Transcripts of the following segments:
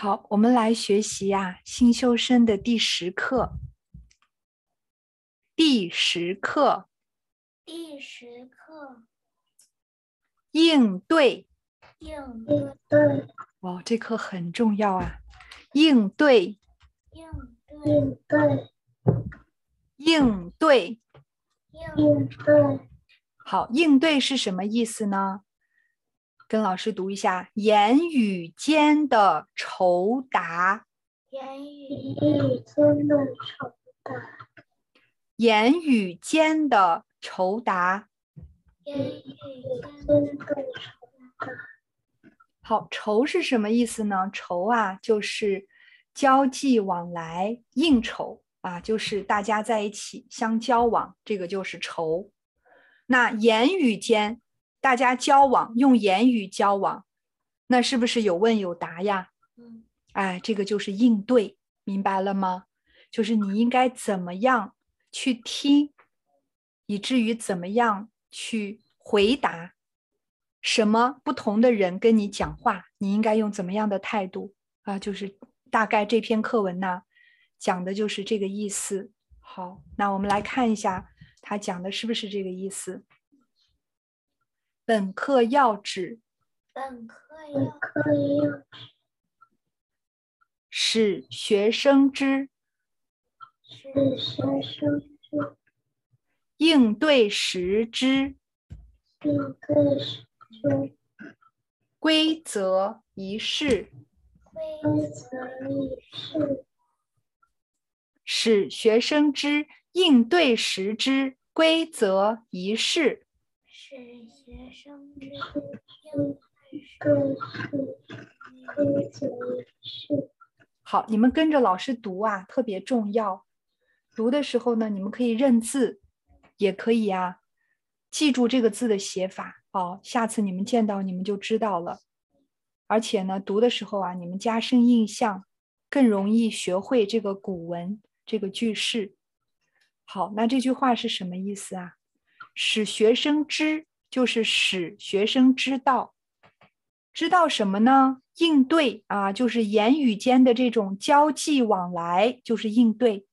好，我们来学习呀，新修身的第十课。第十课，第十课，应对，应对，哇，这课很重要啊！应对，应对，应对，应对。好，应对是什么意思呢？跟老师读一下：言语间的酬答。言语间的酬答。言语间的酬答。言语间的酬答。好，酬是什么意思呢？酬啊，就是交际往来、应酬啊，就是大家在一起相交往，这个就是酬。那言语间。大家交往用言语交往，那是不是有问有答呀？嗯，哎，这个就是应对，明白了吗？就是你应该怎么样去听，以至于怎么样去回答。什么不同的人跟你讲话，你应该用怎么样的态度啊？就是大概这篇课文呢，讲的就是这个意思。好，那我们来看一下，他讲的是不是这个意思？本课要旨，本课要旨，使学生知，使学生知，应对时之，应对时之，规则一式，规则一事，使学生知应对时之规则一式。使学生知应对规则一事。好，你们跟着老师读啊，特别重要。读的时候呢，你们可以认字，也可以啊，记住这个字的写法哦。下次你们见到你们就知道了。而且呢，读的时候啊，你们加深印象，更容易学会这个古文这个句式。好，那这句话是什么意思啊？使学生知，就是使学生知道，知道什么呢？应对啊，就是言语间的这种交际往来，就是应对。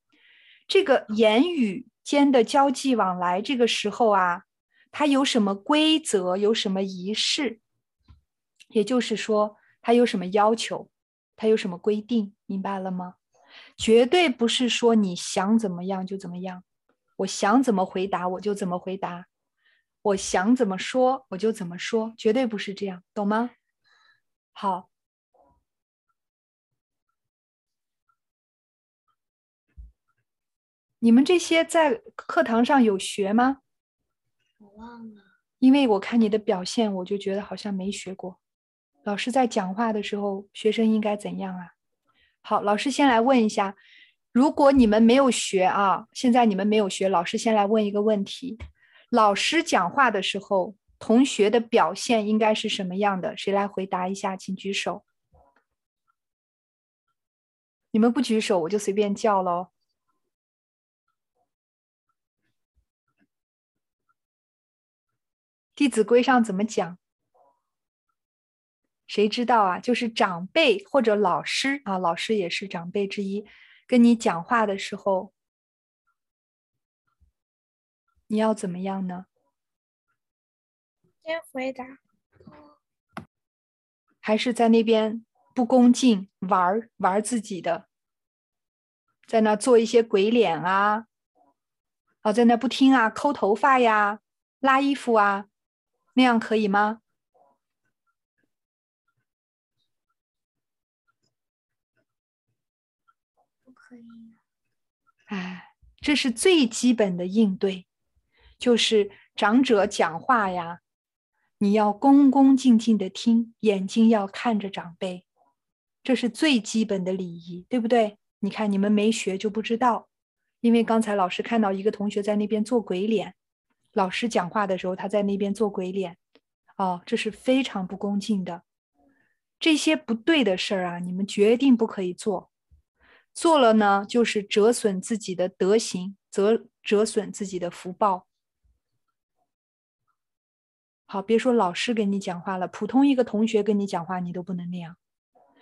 这个言语间的交际往来，这个时候啊，它有什么规则？有什么仪式？也就是说，它有什么要求？它有什么规定？明白了吗？绝对不是说你想怎么样就怎么样。我想怎么回答我就怎么回答，我想怎么说我就怎么说，绝对不是这样，懂吗？好，你们这些在课堂上有学吗？我忘了，因为我看你的表现，我就觉得好像没学过。老师在讲话的时候，学生应该怎样啊？好，老师先来问一下。如果你们没有学啊，现在你们没有学，老师先来问一个问题：老师讲话的时候，同学的表现应该是什么样的？谁来回答一下？请举手。你们不举手，我就随便叫喽。《弟子规》上怎么讲？谁知道啊？就是长辈或者老师啊，老师也是长辈之一。跟你讲话的时候，你要怎么样呢？先回答，还是在那边不恭敬玩玩自己的，在那做一些鬼脸啊，啊，在那不听啊，抠头发呀，拉衣服啊，那样可以吗？不可以哎，这是最基本的应对，就是长者讲话呀，你要恭恭敬敬的听，眼睛要看着长辈，这是最基本的礼仪，对不对？你看你们没学就不知道，因为刚才老师看到一个同学在那边做鬼脸，老师讲话的时候他在那边做鬼脸，哦，这是非常不恭敬的，这些不对的事儿啊，你们决定不可以做。做了呢，就是折损自己的德行，折折损自己的福报。好，别说老师跟你讲话了，普通一个同学跟你讲话，你都不能那样。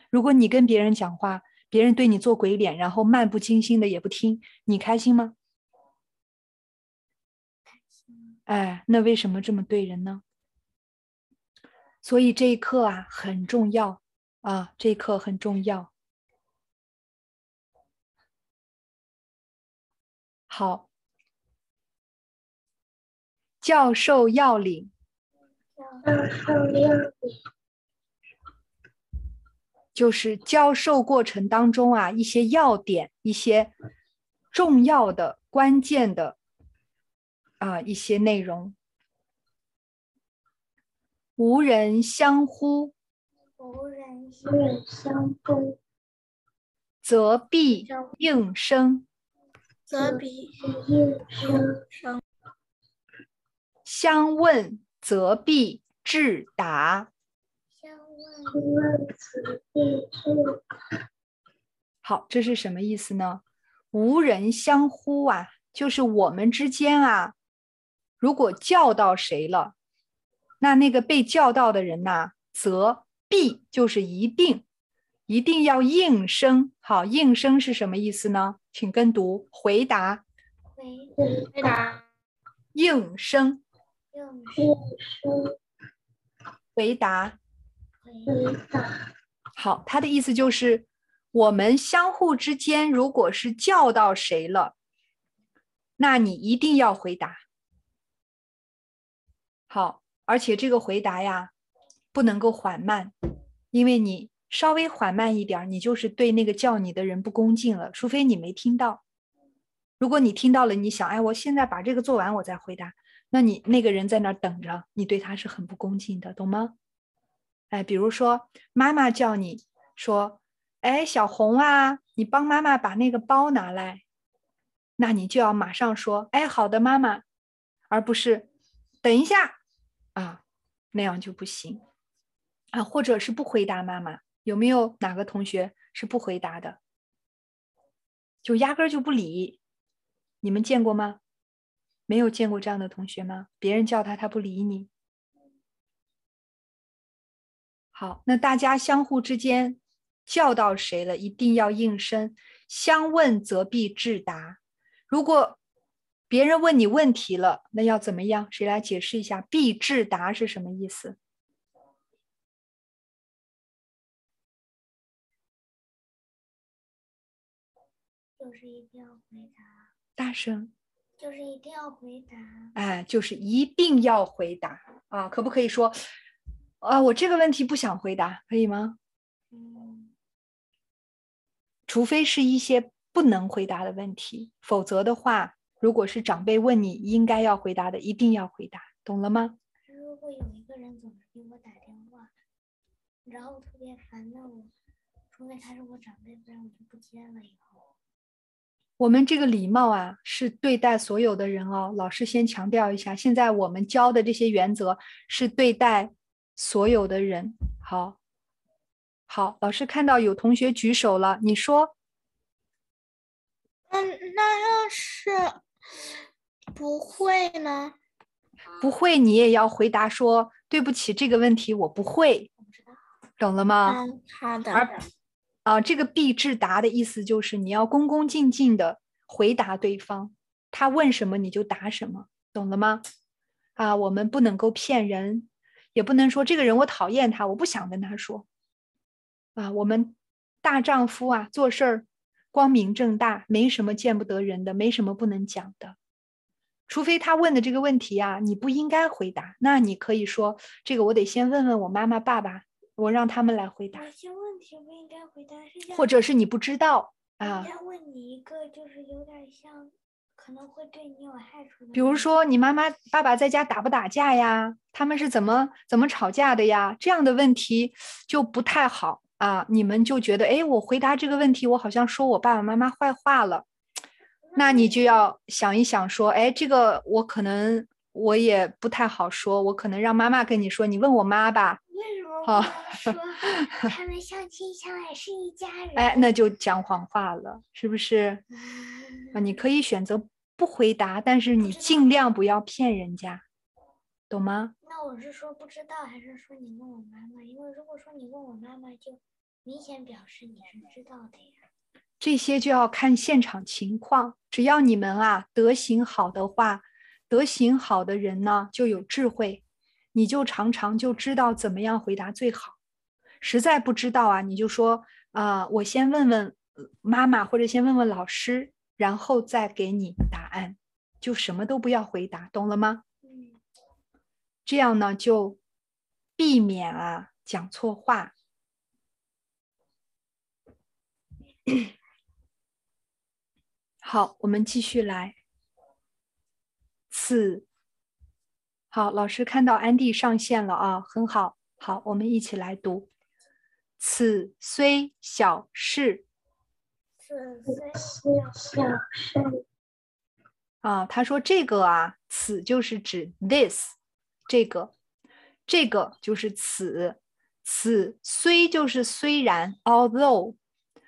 如果你跟别人讲话，别人对你做鬼脸，然后漫不经心的也不听，你开心吗？哎，那为什么这么对人呢？所以这一课啊很重要啊，这一课很重要。好，教授要领。就是教授过程当中啊，一些要点，一些重要的、关键的。啊，一些内容，无人相呼，无人相呼，则必应声，则必应声，相问则必致答，相问则必致答。好，这是什么意思呢？无人相呼啊，就是我们之间啊。如果叫到谁了，那那个被叫到的人呐，则必就是一定，一定要应声。好，应声是什么意思呢？请跟读，回答。回答。应声。应声。回答。回答。好，他的意思就是，我们相互之间，如果是叫到谁了，那你一定要回答。好，而且这个回答呀，不能够缓慢，因为你稍微缓慢一点，你就是对那个叫你的人不恭敬了。除非你没听到，如果你听到了，你想，哎，我现在把这个做完，我再回答，那你那个人在那儿等着，你对他是很不恭敬的，懂吗？哎，比如说妈妈叫你说，哎，小红啊，你帮妈妈把那个包拿来，那你就要马上说，哎，好的，妈妈，而不是等一下。啊，那样就不行啊，或者是不回答妈妈。有没有哪个同学是不回答的？就压根就不理。你们见过吗？没有见过这样的同学吗？别人叫他，他不理你。好，那大家相互之间叫到谁了，一定要应声。相问则必致答。如果别人问你问题了，那要怎么样？谁来解释一下？必致答是什么意思？就是一定要回答。大声。就是一定要回答。哎，就是一定要回答啊！可不可以说，啊，我这个问题不想回答，可以吗？嗯。除非是一些不能回答的问题，否则的话。如果是长辈问你应该要回答的，一定要回答，懂了吗？如果有一个人总是给我打电话，然后特别烦，那我除非他是我长辈，不然我就不接了。以后，我们这个礼貌啊，是对待所有的人哦。老师先强调一下，现在我们教的这些原则是对待所有的人。好，好，老师看到有同学举手了，你说。嗯，那要是。不会呢，不会，你也要回答说对不起，这个问题我不会，懂了吗？嗯，好的。而啊，这个必致答的意思就是你要恭恭敬敬的回答对方，他问什么你就答什么，懂了吗？啊，我们不能够骗人，也不能说这个人我讨厌他，我不想跟他说。啊，我们大丈夫啊，做事儿。光明正大，没什么见不得人的，没什么不能讲的，除非他问的这个问题啊，你不应该回答，那你可以说这个我得先问问我妈妈爸爸，我让他们来回答。题不应该回答，是或者是你不知道啊。他问你一个就是有点像，可能会对你有害处的。比如说你妈妈爸爸在家打不打架呀？他们是怎么怎么吵架的呀？这样的问题就不太好。啊，你们就觉得，哎，我回答这个问题，我好像说我爸爸妈妈坏话了，那你就要想一想，说，哎，这个我可能我也不太好说，我可能让妈妈跟你说，你问我妈吧。为什么不说 他们相亲相爱是一家人？哎，那就讲谎话了，是不是？啊，你可以选择不回答，但是你尽量不要骗人家，懂吗？那我是说不知道，还是说你问我妈妈？因为如果说你问我妈妈就。明显表示你是知道的呀。这些就要看现场情况，只要你们啊德行好的话，德行好的人呢就有智慧，你就常常就知道怎么样回答最好。实在不知道啊，你就说啊、呃，我先问问妈妈，或者先问问老师，然后再给你答案，就什么都不要回答，懂了吗？嗯。这样呢就避免啊讲错话。好，我们继续来。此，好，老师看到安迪上线了啊，很好。好，我们一起来读。此虽小事，此虽小事。啊，他说这个啊，此就是指 this，这个，这个就是此，此虽就是虽然，although，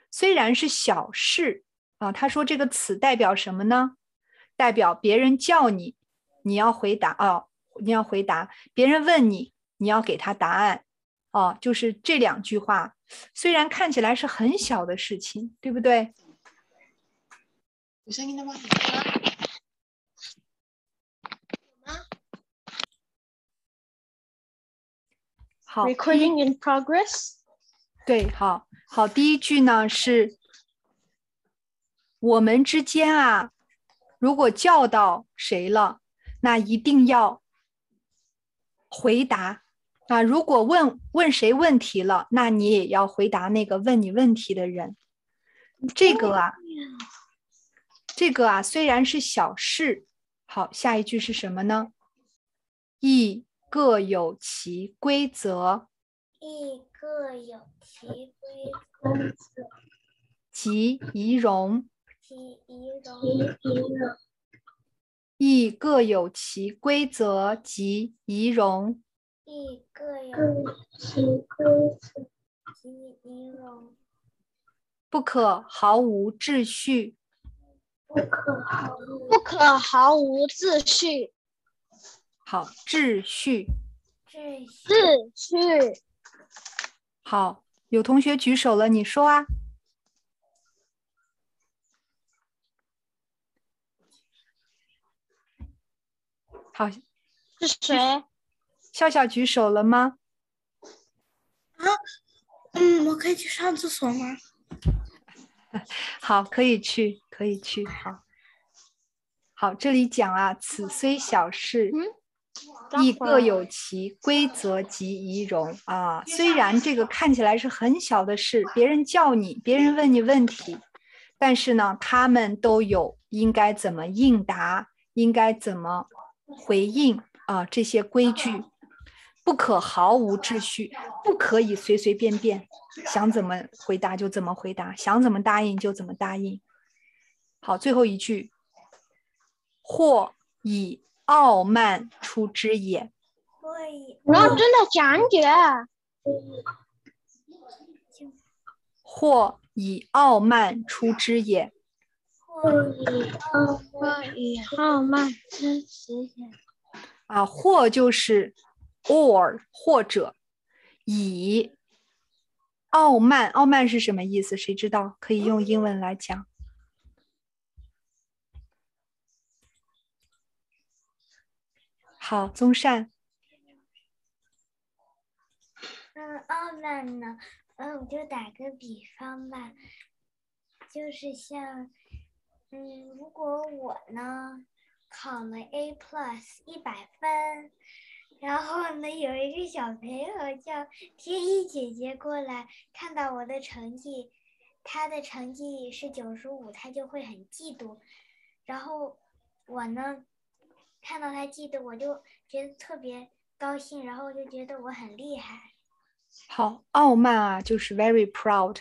虽然是小事啊。他说这个此代表什么呢？代表别人叫你，你要回答啊，你要回答。别人问你，你要给他答案。哦，就是这两句话，虽然看起来是很小的事情，对不对？有声音的吗？好，Recording in progress。对，好，好，第一句呢是，我们之间啊，如果叫到谁了，那一定要回答。啊，如果问问谁问题了，那你也要回答那个问你问题的人。这个啊，这个啊，虽然是小事，好，下一句是什么呢？亦各有其规则。亦各有其规则。及仪容。及仪容。亦各有其规则及仪容。亦各有其规则及仪容，不可毫无秩序。不可毫无不可毫无秩序。好，秩序。秩秩序。好，有同学举手了，你说啊。好，是谁？笑笑举手了吗？啊，嗯，我可以去上厕所吗？好，可以去，可以去。好，好，这里讲啊，此虽小事，亦各有其规则及仪容啊。虽然这个看起来是很小的事，别人叫你，别人问你问题，但是呢，他们都有应该怎么应答，应该怎么回应啊，这些规矩。不可毫无秩序，不可以随随便便想怎么回答就怎么回答，想怎么答应就怎么答应。好，最后一句，或以傲慢出之也。然后真的讲解。或以傲慢出之也。或以傲慢。啊，或就是。or 或者以傲慢，傲慢是什么意思？谁知道？可以用英文来讲。好，宗善。嗯，傲慢呢？嗯，我就打个比方吧，就是像，嗯，如果我呢考了 A plus 一百分。然后呢，有一个小朋友叫天一姐姐过来，看到我的成绩，她的成绩是九十五，她就会很嫉妒。然后我呢，看到她嫉妒，我就觉得特别高兴，然后就觉得我很厉害。好，傲慢啊，就是 very proud，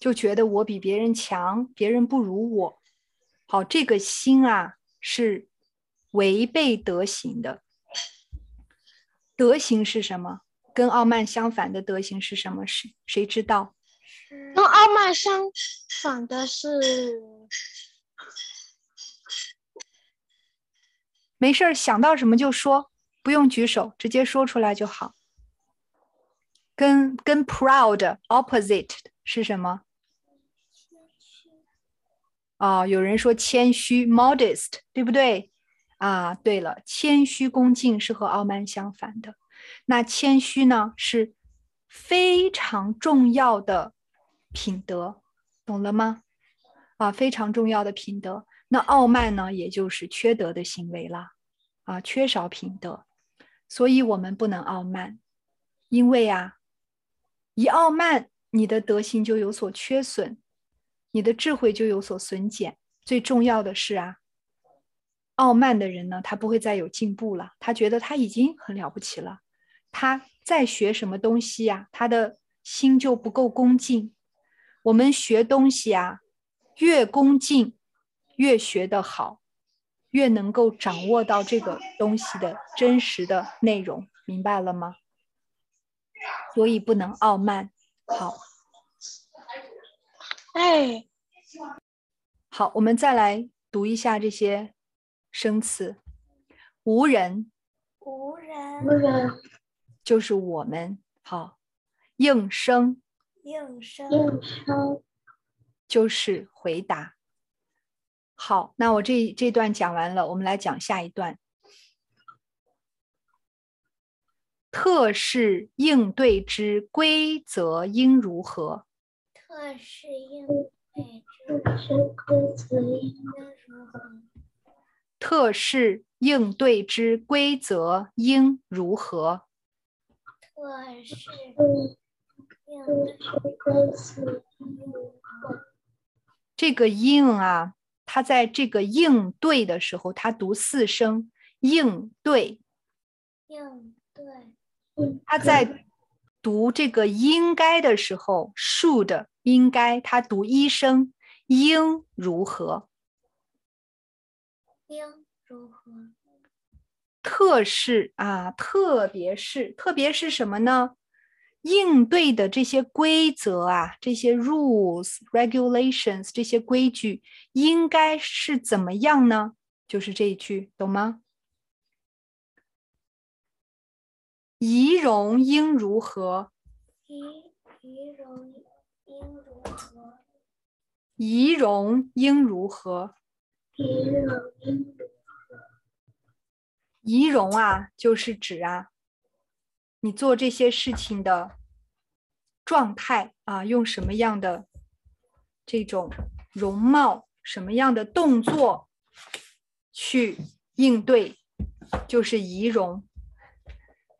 就觉得我比别人强，别人不如我。好，这个心啊是违背德行的。德行是什么？跟傲慢相反的德行是什么？谁谁知道？跟傲慢相反的是……没事儿，想到什么就说，不用举手，直接说出来就好。跟跟 proud opposite 是什么？啊、有人说谦虚 modest，对不对？啊，对了，谦虚恭敬是和傲慢相反的。那谦虚呢，是非常重要的品德，懂了吗？啊，非常重要的品德。那傲慢呢，也就是缺德的行为了，啊，缺少品德。所以我们不能傲慢，因为啊，一傲慢，你的德行就有所缺损。你的智慧就有所损减。最重要的是啊，傲慢的人呢，他不会再有进步了。他觉得他已经很了不起了，他再学什么东西呀，他的心就不够恭敬。我们学东西啊，越恭敬，越学得好，越能够掌握到这个东西的真实的内容，明白了吗？所以不能傲慢。好。哎，好，我们再来读一下这些生词。无人，无人，无人就是我们。好，应声，应声，应声就是回答。好，那我这这段讲完了，我们来讲下一段。特事应对之规则应如何？特事应对之规则应如何？特事应对之规则应如何？特事应对之规则应如何？这个应啊，它在这个应对的时候，它读四声应对。应对。它在读这个应该的时候，should。应该，他读一声，应如何？应如何？特是啊，特别是，特别是什么呢？应对的这些规则啊，这些 rules、regulations，这些规矩应该是怎么样呢？就是这一句，懂吗？仪容应如何？仪仪容。仪容应如何？仪容应如何？仪容啊，就是指啊，你做这些事情的状态啊，用什么样的这种容貌，什么样的动作去应对，就是仪容。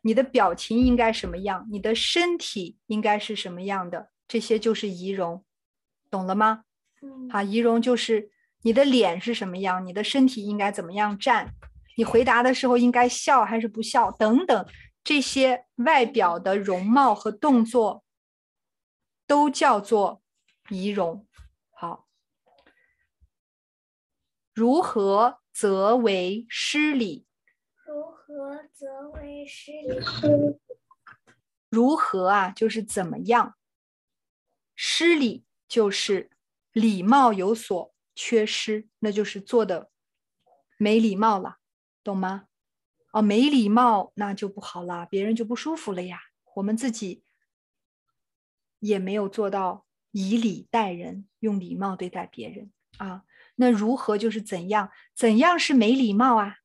你的表情应该什么样？你的身体应该是什么样的？这些就是仪容，懂了吗？嗯，好，仪容就是你的脸是什么样，你的身体应该怎么样站，你回答的时候应该笑还是不笑，等等，这些外表的容貌和动作都叫做仪容。好，如何则为失礼？如何则为失礼？如何啊，就是怎么样。失礼就是礼貌有所缺失，那就是做的没礼貌了，懂吗？哦，没礼貌那就不好了，别人就不舒服了呀。我们自己也没有做到以礼待人，用礼貌对待别人啊。那如何就是怎样？怎样是没礼貌啊？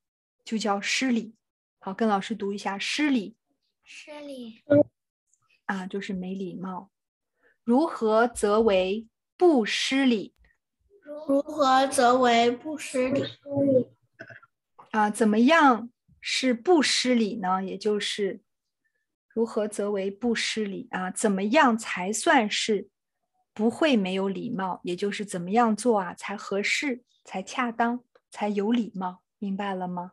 就叫失礼。好，跟老师读一下失礼。失礼啊，就是没礼貌。如何则为不失礼？如何则为不失礼？啊，怎么样是不失礼呢？也就是如何则为不失礼啊？怎么样才算是不会没有礼貌？也就是怎么样做啊才合适、才恰当、才有礼貌？明白了吗？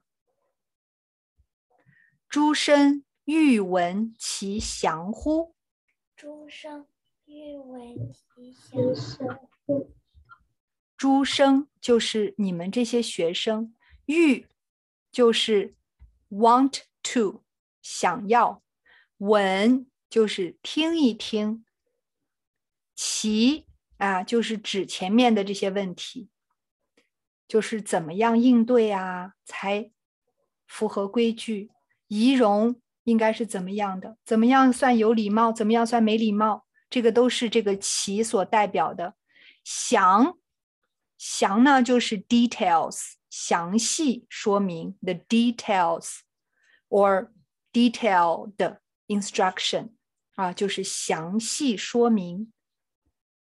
诸生欲闻其详乎？诸生。欲闻其详乎？诸生就是你们这些学生，欲就是 want to 想要，闻就是听一听，其啊就是指前面的这些问题，就是怎么样应对啊才符合规矩，仪容应该是怎么样的？怎么样算有礼貌？怎么样算没礼貌？这个都是这个其所代表的。详，详呢就是 details，详细说明 the details or detailed instruction 啊，就是详细说明。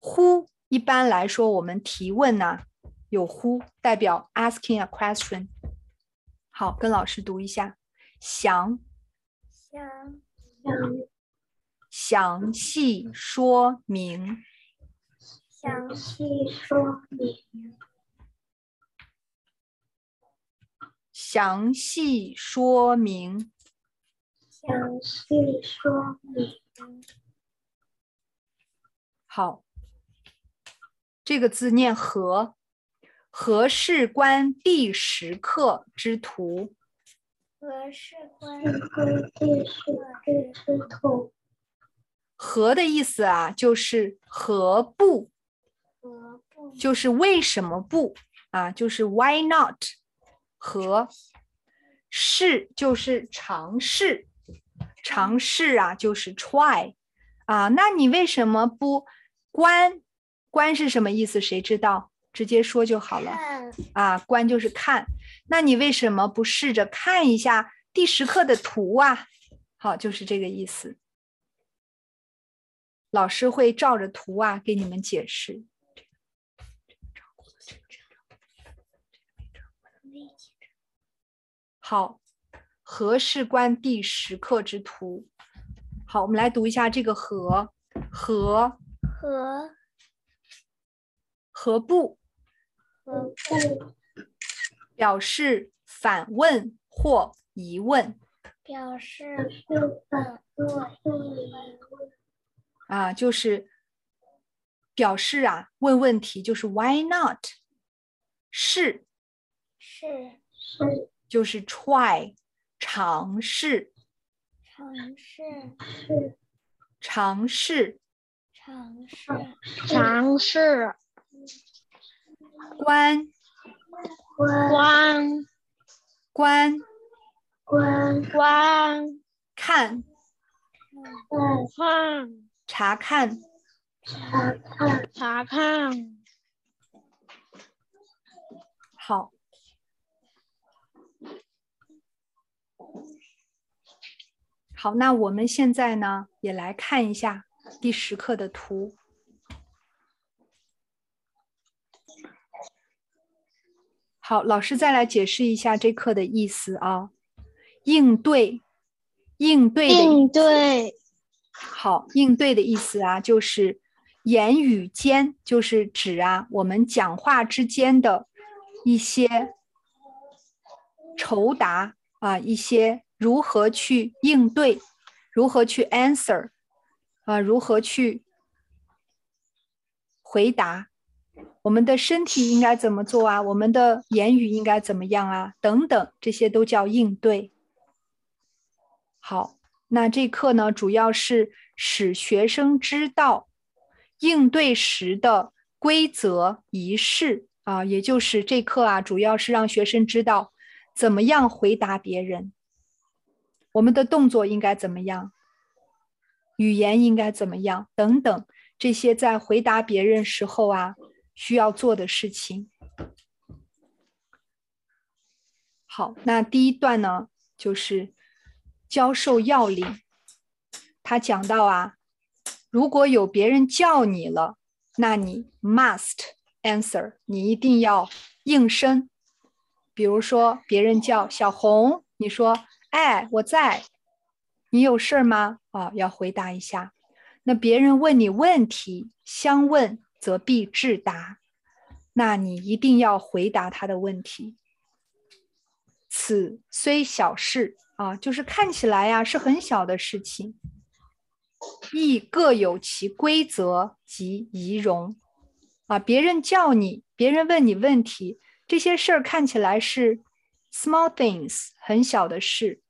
Who 一般来说我们提问呢、啊，有 who 代表 asking a question。好，跟老师读一下，详。详详细说明，详细说明，详细说明，详细说明。好，这个字念何，何事关第十课之图。何事关第十课之图？何的意思啊，就是何不？何不？就是为什么不啊？就是 why not？和试就是尝试，尝试啊，就是 try 啊。那你为什么不观？观是什么意思？谁知道？直接说就好了啊。观就是看。那你为什么不试着看一下第十课的图啊？好，就是这个意思。老师会照着图啊给你们解释。好，何事关第十课之图？好，我们来读一下这个何何何何不何不。表示反问或疑问，表示反问或疑问啊，就是表示啊问问题，就是 why not？是是。是，就是 try 尝试尝试。尝试。尝试。尝试。观。观观观观看。看查看查看查看。好，好，那我们现在呢，也来看一下第十课的图。好，老师再来解释一下这课的意思啊。应对，应对应对。好，应对的意思啊，就是言语间，就是指啊我们讲话之间的一些酬答啊，一些如何去应对，如何去 answer 啊，如何去回答。我们的身体应该怎么做啊？我们的言语应该怎么样啊？等等，这些都叫应对。好，那这课呢，主要是使学生知道应对时的规则仪式啊，也就是这课啊，主要是让学生知道怎么样回答别人，我们的动作应该怎么样，语言应该怎么样，等等，这些在回答别人时候啊。需要做的事情。好，那第一段呢，就是教授要领。他讲到啊，如果有别人叫你了，那你 must answer，你一定要应声。比如说，别人叫小红，你说：“哎，我在。”你有事吗？啊，要回答一下。那别人问你问题，相问。则必致答，那你一定要回答他的问题。此虽小事啊，就是看起来呀、是很小的事情，亦各有其规则及仪容啊。别人叫你，别人问你问题，这些事儿看起来是 small things 很小的事，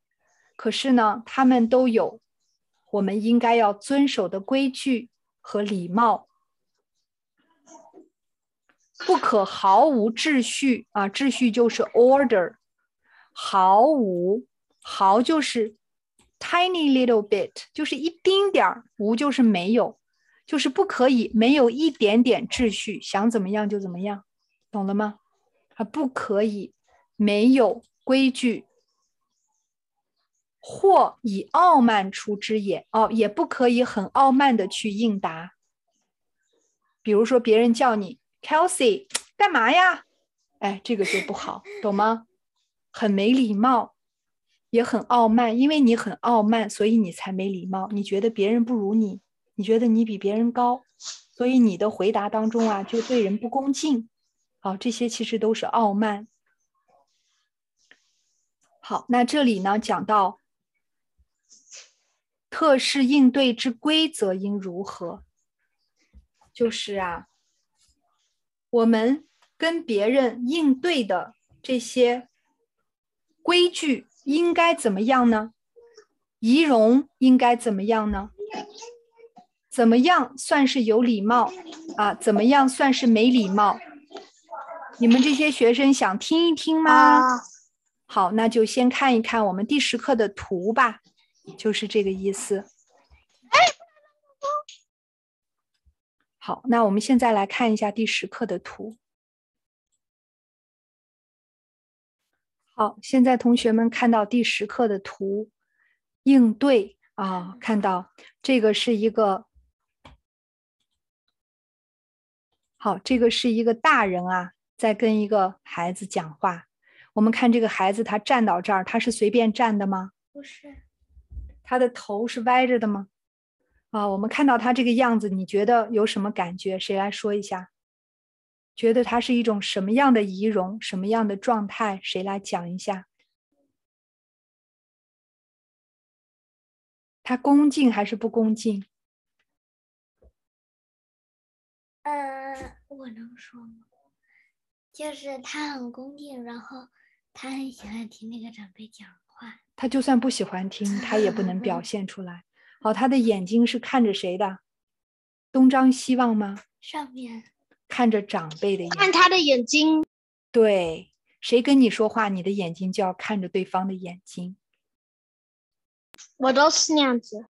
可是呢，他们都有我们应该要遵守的规矩和礼貌。不可毫无秩序啊！秩序就是 order，毫无毫就是 tiny little bit 就是一丁点儿，无就是没有，就是不可以没有一点点秩序，想怎么样就怎么样，懂了吗？啊，不可以没有规矩，或以傲慢出之也。哦，也不可以很傲慢的去应答。比如说别人叫你 Kelsey 干嘛呀？哎，这个就不好，懂吗？很没礼貌，也很傲慢，因为你很傲慢，所以你才没礼貌。你觉得别人不如你，你觉得你比别人高，所以你的回答当中啊，就对人不恭敬。好，这些其实都是傲慢。好，那这里呢，讲到特事应对之规则应如何？就是啊，我们跟别人应对的这些规矩应该怎么样呢？仪容应该怎么样呢？怎么样算是有礼貌啊？怎么样算是没礼貌？你们这些学生想听一听吗？啊、好，那就先看一看我们第十课的图吧，就是这个意思。好，那我们现在来看一下第十课的图。好，现在同学们看到第十课的图，应对啊，看到这个是一个，好，这个是一个大人啊。在跟一个孩子讲话，我们看这个孩子，他站到这儿，他是随便站的吗？不是，他的头是歪着的吗？啊，我们看到他这个样子，你觉得有什么感觉？谁来说一下？觉得他是一种什么样的仪容，什么样的状态？谁来讲一下？他恭敬还是不恭敬？呃，我能说吗？就是他很恭敬，然后他很喜欢听那个长辈讲话。他就算不喜欢听，他也不能表 现出来。好，他的眼睛是看着谁的？东张西望吗？上面。看着长辈的眼睛。看他的眼睛。对，谁跟你说话，你的眼睛就要看着对方的眼睛。我都是那样子。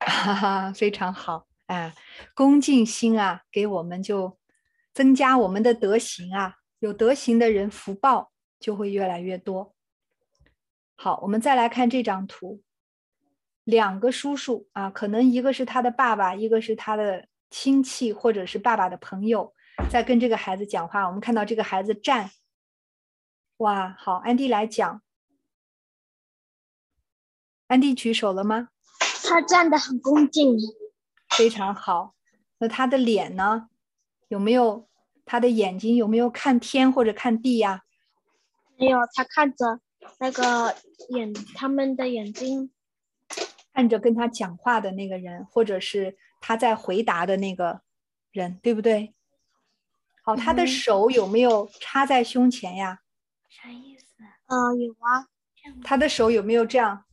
哈哈，非常好。哎，恭敬心啊，给我们就增加我们的德行啊。有德行的人，福报就会越来越多。好，我们再来看这张图，两个叔叔啊，可能一个是他的爸爸，一个是他的亲戚，或者是爸爸的朋友，在跟这个孩子讲话。我们看到这个孩子站，哇，好，安迪来讲。安迪举手了吗？他站得很恭敬，非常好。那他的脸呢？有没有？他的眼睛有没有看天或者看地呀？没有，他看着那个眼，他们的眼睛看着跟他讲话的那个人，或者是他在回答的那个人，对不对？好，他的手有没有插在胸前呀？啥意思？嗯，有啊。他的手有没有这样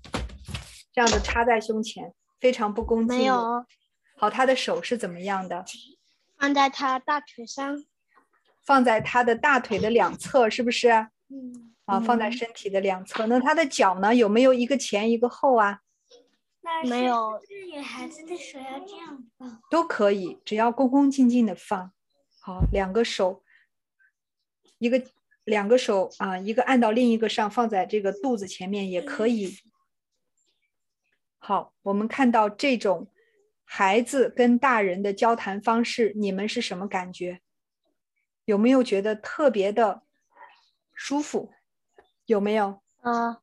这样的插在胸前？非常不恭敬。没有。好，他的手是怎么样的？放在他大腿上。放在他的大腿的两侧，是不是？嗯。啊，放在身体的两侧。那他的脚呢？有没有一个前一个后啊？没有。女孩子的手要这样放。都可以，只要恭恭敬敬的放。好，两个手，一个两个手啊，一个按到另一个上，放在这个肚子前面也可以。好，我们看到这种孩子跟大人的交谈方式，你们是什么感觉？有没有觉得特别的舒服？有没有？嗯，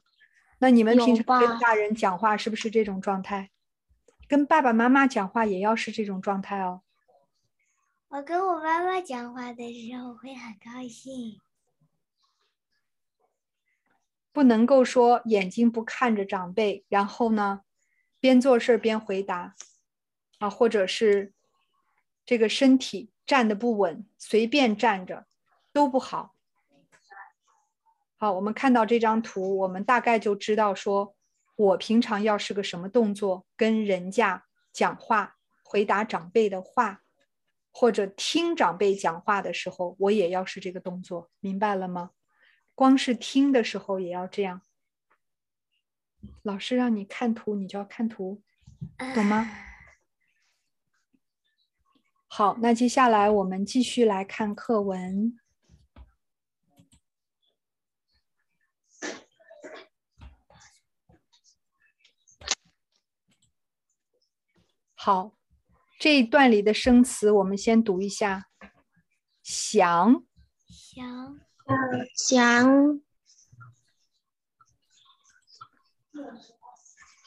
那你们平常跟大人讲话是不是这种状态？跟爸爸妈妈讲话也要是这种状态哦。我跟我妈妈讲话的时候会很高兴。不能够说眼睛不看着长辈，然后呢，边做事边回答，啊，或者是这个身体。站得不稳，随便站着都不好。好，我们看到这张图，我们大概就知道说，我平常要是个什么动作，跟人家讲话、回答长辈的话，或者听长辈讲话的时候，我也要是这个动作，明白了吗？光是听的时候也要这样。老师让你看图，你就要看图，懂吗？好，那接下来我们继续来看课文。好，这一段里的生词我们先读一下：详，详，详，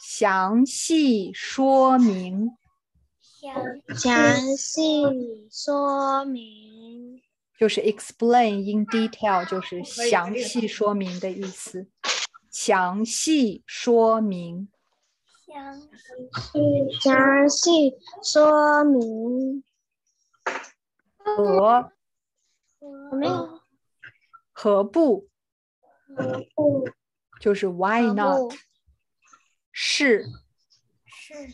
详细说明，详详细说明，就是 explain in detail，就是详细说明的意思。详细说明。详细详细说明。何没有何不不就是 why not 是是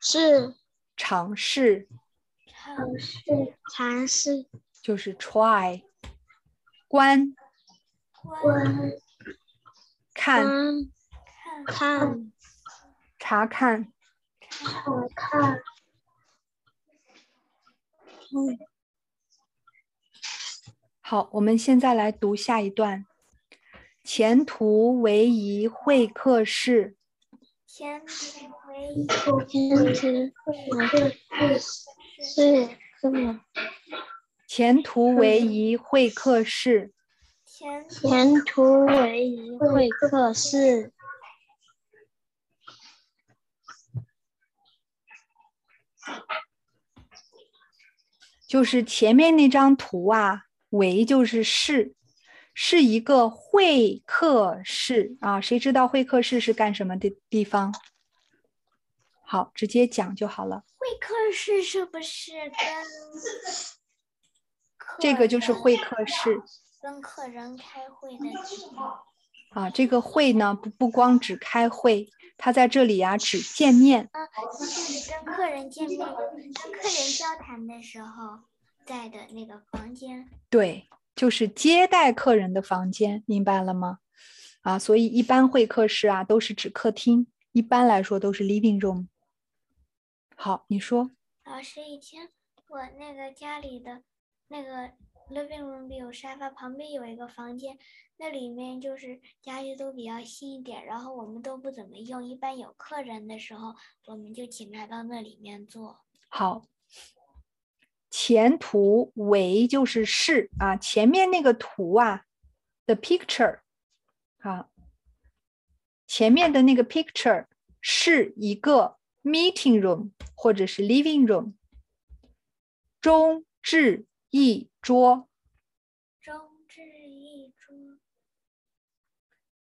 是尝试尝试尝试。就是 try 观观看观看看查看查看嗯好，我们现在来读下一段。前途为一会客室，前途为宜前途是什么？前途为宜会客室，前前途为一会客室。就是前面那张图啊，为就是是，是一个会客室啊。谁知道会客室是干什么的地方？好，直接讲就好了。会客室是不是跟这个就是会客室跟客人开会的地方？啊。这个会呢，不不光只开会，他在这里啊只见面。啊，就是跟客人见面、跟客人交谈的时候在的那个房间。对，就是接待客人的房间，明白了吗？啊，所以一般会客室啊都是指客厅，一般来说都是 living room。好，你说。老师，以前我那个家里的那个 living room 里有沙发，旁边有一个房间，那里面就是家具都比较新一点，然后我们都不怎么用，一般有客人的时候，我们就请他到那里面坐。好，前图为就是是啊，前面那个图啊，the picture，好，前面的那个 picture 是一个 meeting room 或者是 living room，中至一桌，中置一桌，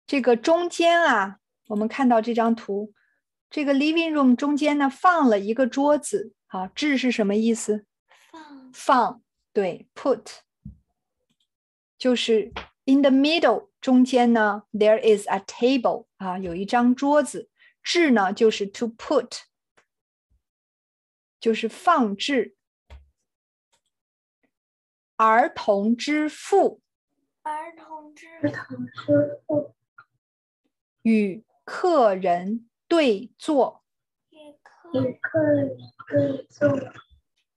这个中间啊，我们看到这张图，这个 living room 中间呢放了一个桌子，好，置是什么意思？放放，对，put，就是 in the middle，中间呢，there is a table，啊，有一张桌子。置呢，就是 to put，就是放置。儿童之父，儿童之父。与客人对坐。与客与客人对坐。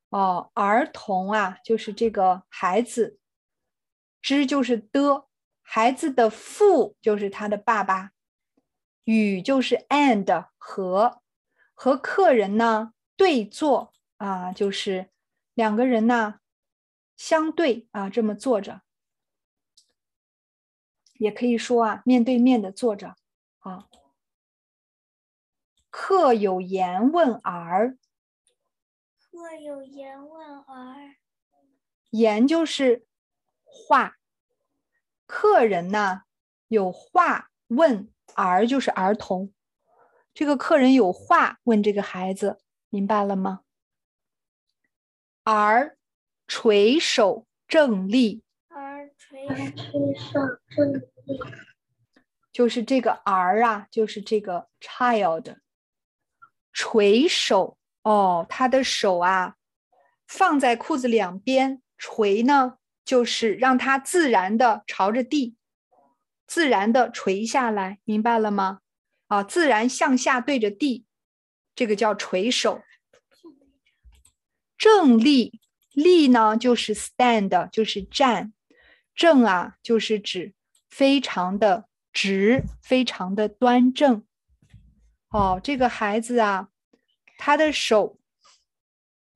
哦，儿童啊，就是这个孩子，之就是的，孩子的父就是他的爸爸，与就是 and 和。和客人呢对坐。啊，就是两个人呢相对啊这么坐着，也可以说啊面对面的坐着啊。客有言问儿。客有言问儿，言就是话，客人呢有话问儿，就是儿童。这个客人有话问这个孩子，明白了吗？儿垂手正立，儿垂垂手正立，就是这个儿啊，就是这个 child，垂手。哦，他的手啊，放在裤子两边，垂呢，就是让他自然的朝着地，自然的垂下来，明白了吗？啊，自然向下对着地，这个叫垂手。正立，立呢就是 stand，就是站。正啊，就是指非常的直，非常的端正。哦，这个孩子啊，他的手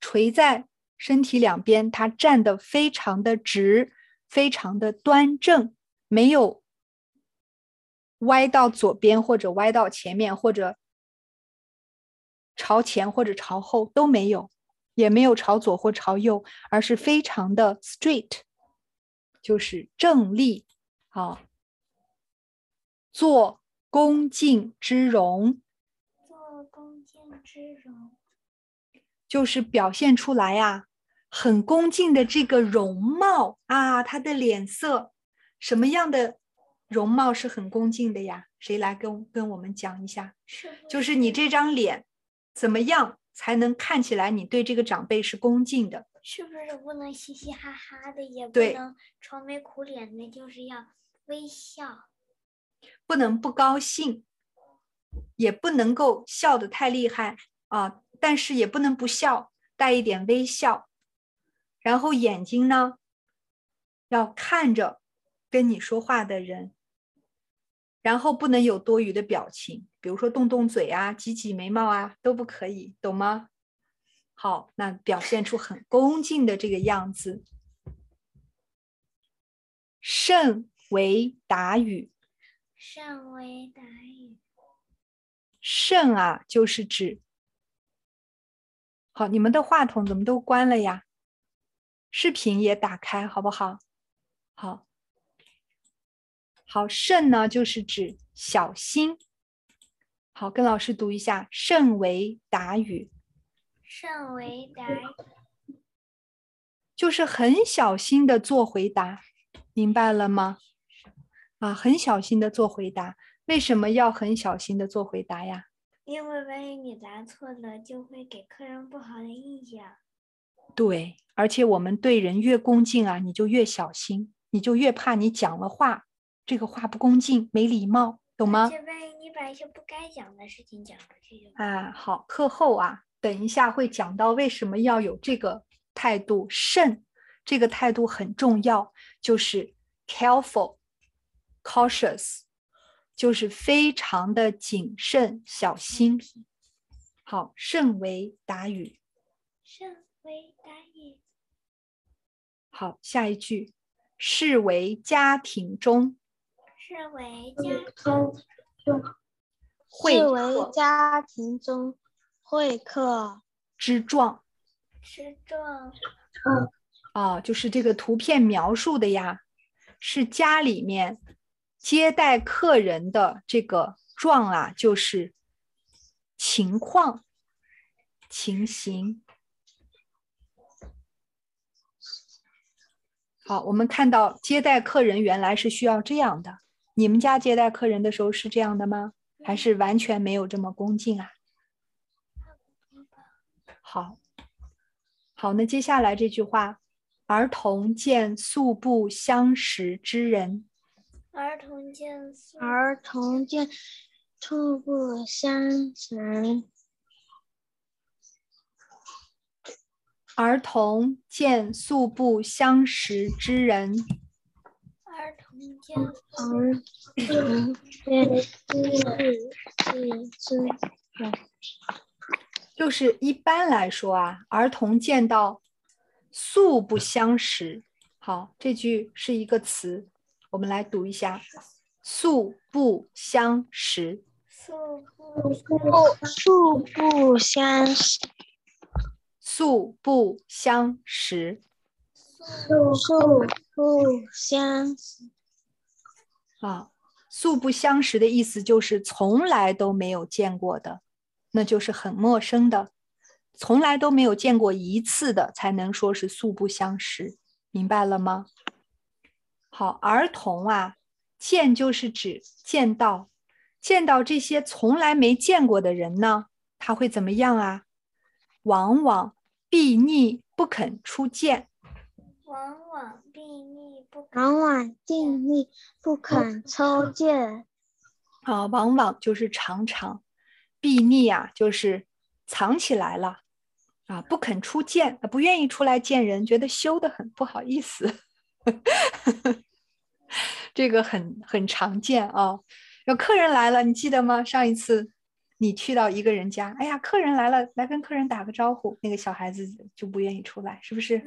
垂在身体两边，他站得非常的直，非常的端正，没有歪到左边或者歪到前面，或者朝前或者朝后都没有，也没有朝左或朝右，而是非常的 straight，就是正立。好，做恭敬之容，做恭敬之容，就是表现出来呀、啊，很恭敬的这个容貌啊，他的脸色什么样的？容貌是很恭敬的呀，谁来跟跟我们讲一下？是，就是你这张脸怎么样才能看起来你对这个长辈是恭敬的？是不是不能嘻嘻哈哈的，也不能愁眉苦脸的，就是要微笑，不能不高兴，也不能够笑得太厉害啊，但是也不能不笑，带一点微笑，然后眼睛呢，要看着跟你说话的人。然后不能有多余的表情，比如说动动嘴啊、挤挤眉毛啊，都不可以，懂吗？好，那表现出很恭敬的这个样子。甚为答语，甚为答语，甚啊，就是指。好，你们的话筒怎么都关了呀？视频也打开，好不好？好。好，慎呢，就是指小心。好，跟老师读一下：慎为达语。慎为达语，就是很小心的做回答，明白了吗？啊，很小心的做回答。为什么要很小心的做回答呀？因为万一你答错了，就会给客人不好的印象。对，而且我们对人越恭敬啊，你就越小心，你就越怕你讲了话。这个话不恭敬，没礼貌，懂吗？万一你把一些不该讲的事情讲出去，啊，好，课后啊，等一下会讲到为什么要有这个态度，慎，这个态度很重要，就是 careful, cautious，就是非常的谨慎小心。好，慎为达语。慎为达语。好，下一句，是为家庭中。是为家庭中，是为家庭中会客之状，之状。嗯，哦，就是这个图片描述的呀，是家里面接待客人的这个状啊，就是情况、情形。好，我们看到接待客人原来是需要这样的。你们家接待客人的时候是这样的吗？还是完全没有这么恭敬啊？好，好，那接下来这句话，儿童见素不相识之人，儿童见素，儿童见素不相识，儿童见素不相识之人。儿童见素就是一般来说啊，儿童见到素不相识。好，这句是一个词，我们来读一下：素不相识。素不素不相识。素不相识。素不相识。啊，素不相识的意思就是从来都没有见过的，那就是很陌生的，从来都没有见过一次的，才能说是素不相识，明白了吗？好，儿童啊，见就是指见到，见到这些从来没见过的人呢，他会怎么样啊？往往避逆不肯出见。往往避逆不，往往避逆不肯抽见。啊，往往就是常常，避匿啊，就是藏起来了，啊，不肯出见，不愿意出来见人，觉得羞得很，不好意思。这个很很常见啊。有客人来了，你记得吗？上一次你去到一个人家，哎呀，客人来了，来跟客人打个招呼，那个小孩子就不愿意出来，是不是？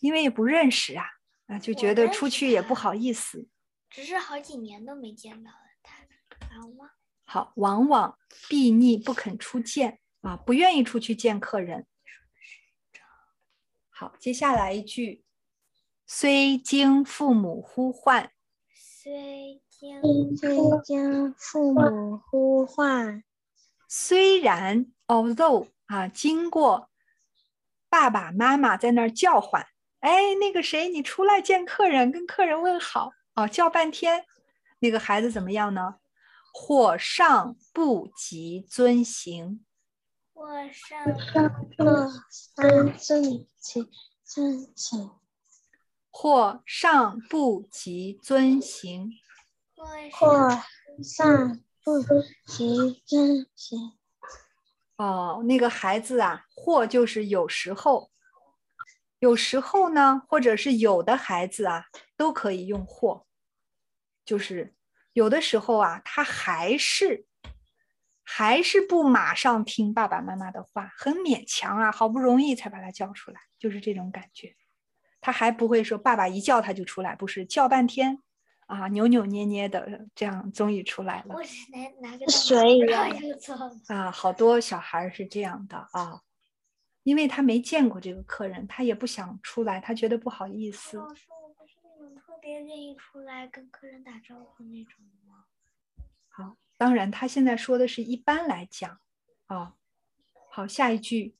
因为也不认识啊，啊，就觉得出去也不好意思。只是好几年都没见到了他，往往好，往往避匿不肯出见啊，不愿意出去见客人。好，接下来一句，虽经父母呼唤，虽经虽经父母呼唤，虽然 although 啊，经过爸爸妈妈在那儿叫唤，哎，那个谁，你出来见客人，跟客人问好。哦，叫半天，那个孩子怎么样呢？或上不及遵行，或上不及遵行，或上不及遵行，或上不及遵行。哦，那个孩子啊，或就是有时候，有时候呢，或者是有的孩子啊。都可以用或，就是有的时候啊，他还是还是不马上听爸爸妈妈的话，很勉强啊，好不容易才把他叫出来，就是这种感觉。他还不会说爸爸一叫他就出来，不是叫半天啊，扭扭捏捏的，这样终于出来了。水呀啊，好多小孩是这样的啊，因为他没见过这个客人，他也不想出来，他觉得不好意思。别愿意出来跟客人打招呼那种吗？好，当然，他现在说的是一般来讲，啊、哦，好，下一句，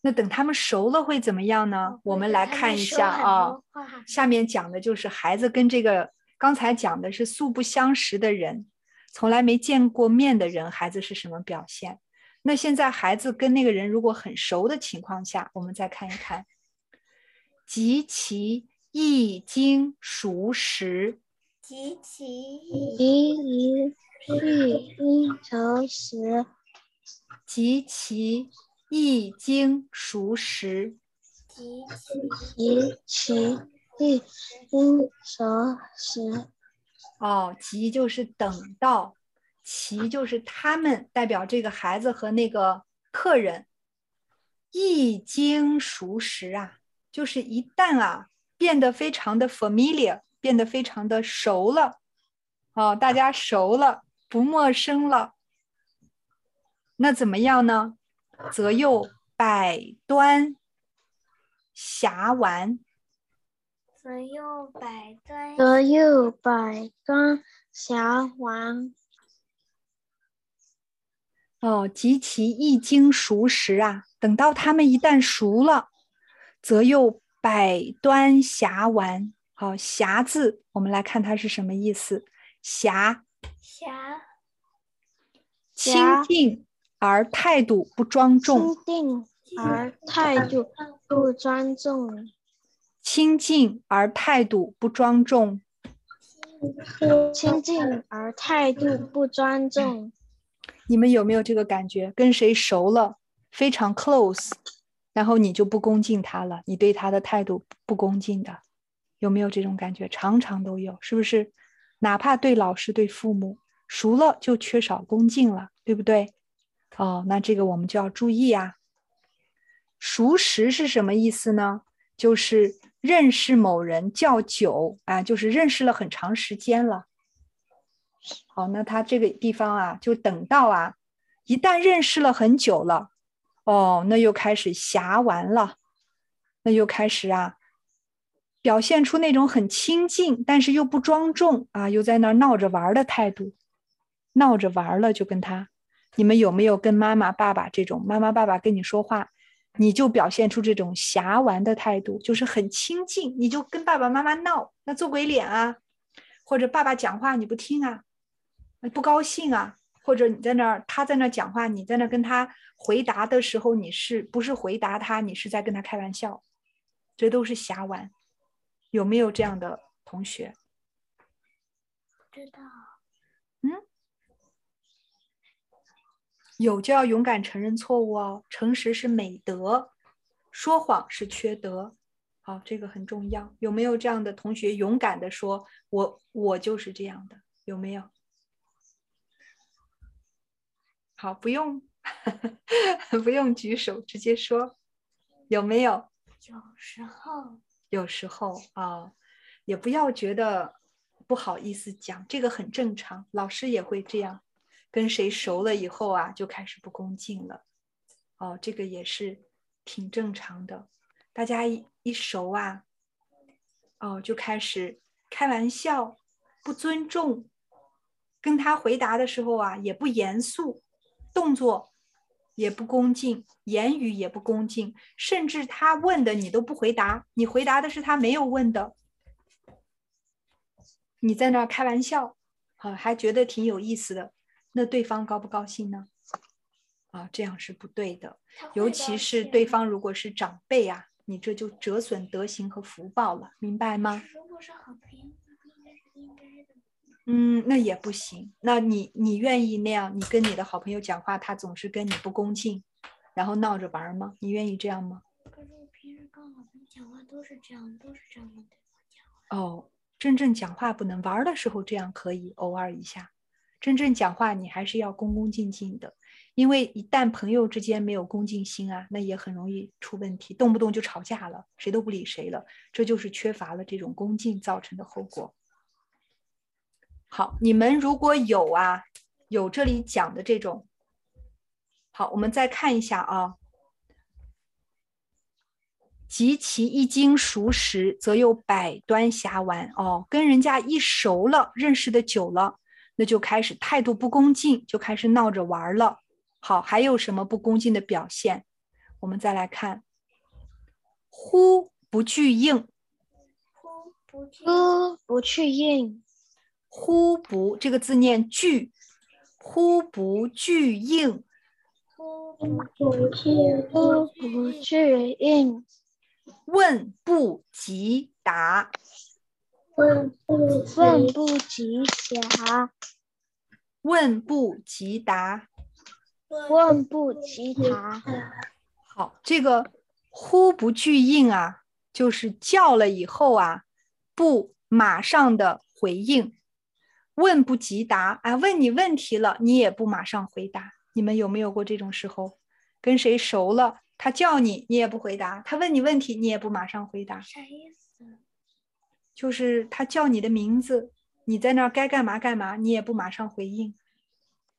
那等他们熟了会怎么样呢？哦、我们来看一下啊、哦，下面讲的就是孩子跟这个刚才讲的是素不相识的人，从来没见过面的人，孩子是什么表现？那现在孩子跟那个人如果很熟的情况下，我们再看一看，及其。一经熟识，及其一经熟识，及其一经熟识，及其一经熟识。哦，及就是等到，其就是他们代表这个孩子和那个客人，一经熟识啊，就是一旦啊。变得非常的 familiar，变得非常的熟了，哦，大家熟了，不陌生了。那怎么样呢？则又百端遐玩，则又百端，则又百端遐玩。哦，及其一经熟识啊，等到他们一旦熟了，则又。百端狎玩，好，狎字，我们来看它是什么意思？狎，狎，亲近而态度不庄重。清静而态度不庄重。清静而态度不庄重。清静而态度不庄重。你们有没有这个感觉？跟谁熟了，非常 close。然后你就不恭敬他了，你对他的态度不恭敬的，有没有这种感觉？常常都有，是不是？哪怕对老师、对父母熟了，就缺少恭敬了，对不对？哦，那这个我们就要注意啊。熟识是什么意思呢？就是认识某人较久啊，就是认识了很长时间了。好，那他这个地方啊，就等到啊，一旦认识了很久了。哦，那又开始瞎玩了，那又开始啊，表现出那种很亲近，但是又不庄重啊，又在那闹着玩的态度，闹着玩了就跟他，你们有没有跟妈妈、爸爸这种妈妈、爸爸跟你说话，你就表现出这种瞎玩的态度，就是很亲近，你就跟爸爸妈妈闹，那做鬼脸啊，或者爸爸讲话你不听啊，不高兴啊。或者你在那儿，他在那儿讲话，你在那跟他回答的时候，你是不是回答他？你是在跟他开玩笑，这都是瞎玩。有没有这样的同学？不知道。嗯，有就要勇敢承认错误哦。诚实是美德，说谎是缺德。好，这个很重要。有没有这样的同学勇敢的说：“我我就是这样的？”有没有？好，不用 不用举手，直接说。有没有？有时候，有时候啊，也不要觉得不好意思讲，这个很正常。老师也会这样，跟谁熟了以后啊，就开始不恭敬了。哦，这个也是挺正常的。大家一一熟啊，哦，就开始开玩笑，不尊重，跟他回答的时候啊，也不严肃，动作也不恭敬，言语也不恭敬，甚至他问的你都不回答，你回答的是他没有问的，你在那开玩笑，啊，还觉得挺有意思的，那对方高不高兴呢？啊，这样是不对的，尤其是对方如果是长辈啊。你这就折损德行和福报了，明白吗？如果是好朋友，应该是应该的。嗯，那也不行。那你你愿意那样？你跟你的好朋友讲话，他总是跟你不恭敬，然后闹着玩吗？你愿意这样吗？可是我平时跟好朋友讲话都是这样，都是这样跟对方讲话。哦，真正讲话不能，玩的时候这样可以，偶尔一下。真正讲话，你还是要恭恭敬敬的。因为一旦朋友之间没有恭敬心啊，那也很容易出问题，动不动就吵架了，谁都不理谁了，这就是缺乏了这种恭敬造成的后果。好，你们如果有啊，有这里讲的这种，好，我们再看一下啊。及其一经熟识，则有百端瑕顽哦。跟人家一熟了，认识的久了，那就开始态度不恭敬，就开始闹着玩了。好，还有什么不恭敬的表现？我们再来看，呼不去应，呼不去，呼不去应，呼不这个字念句，呼不去应，呼不去，呼不去应，问不及答，问不问不及答，问不及答。问不及答。好，这个呼不去应啊，就是叫了以后啊，不马上的回应。问不及答啊，问你问题了，你也不马上回答。你们有没有过这种时候？跟谁熟了，他叫你，你也不回答；他问你问题，你也不马上回答。啥意思？就是他叫你的名字，你在那儿该干嘛干嘛，你也不马上回应。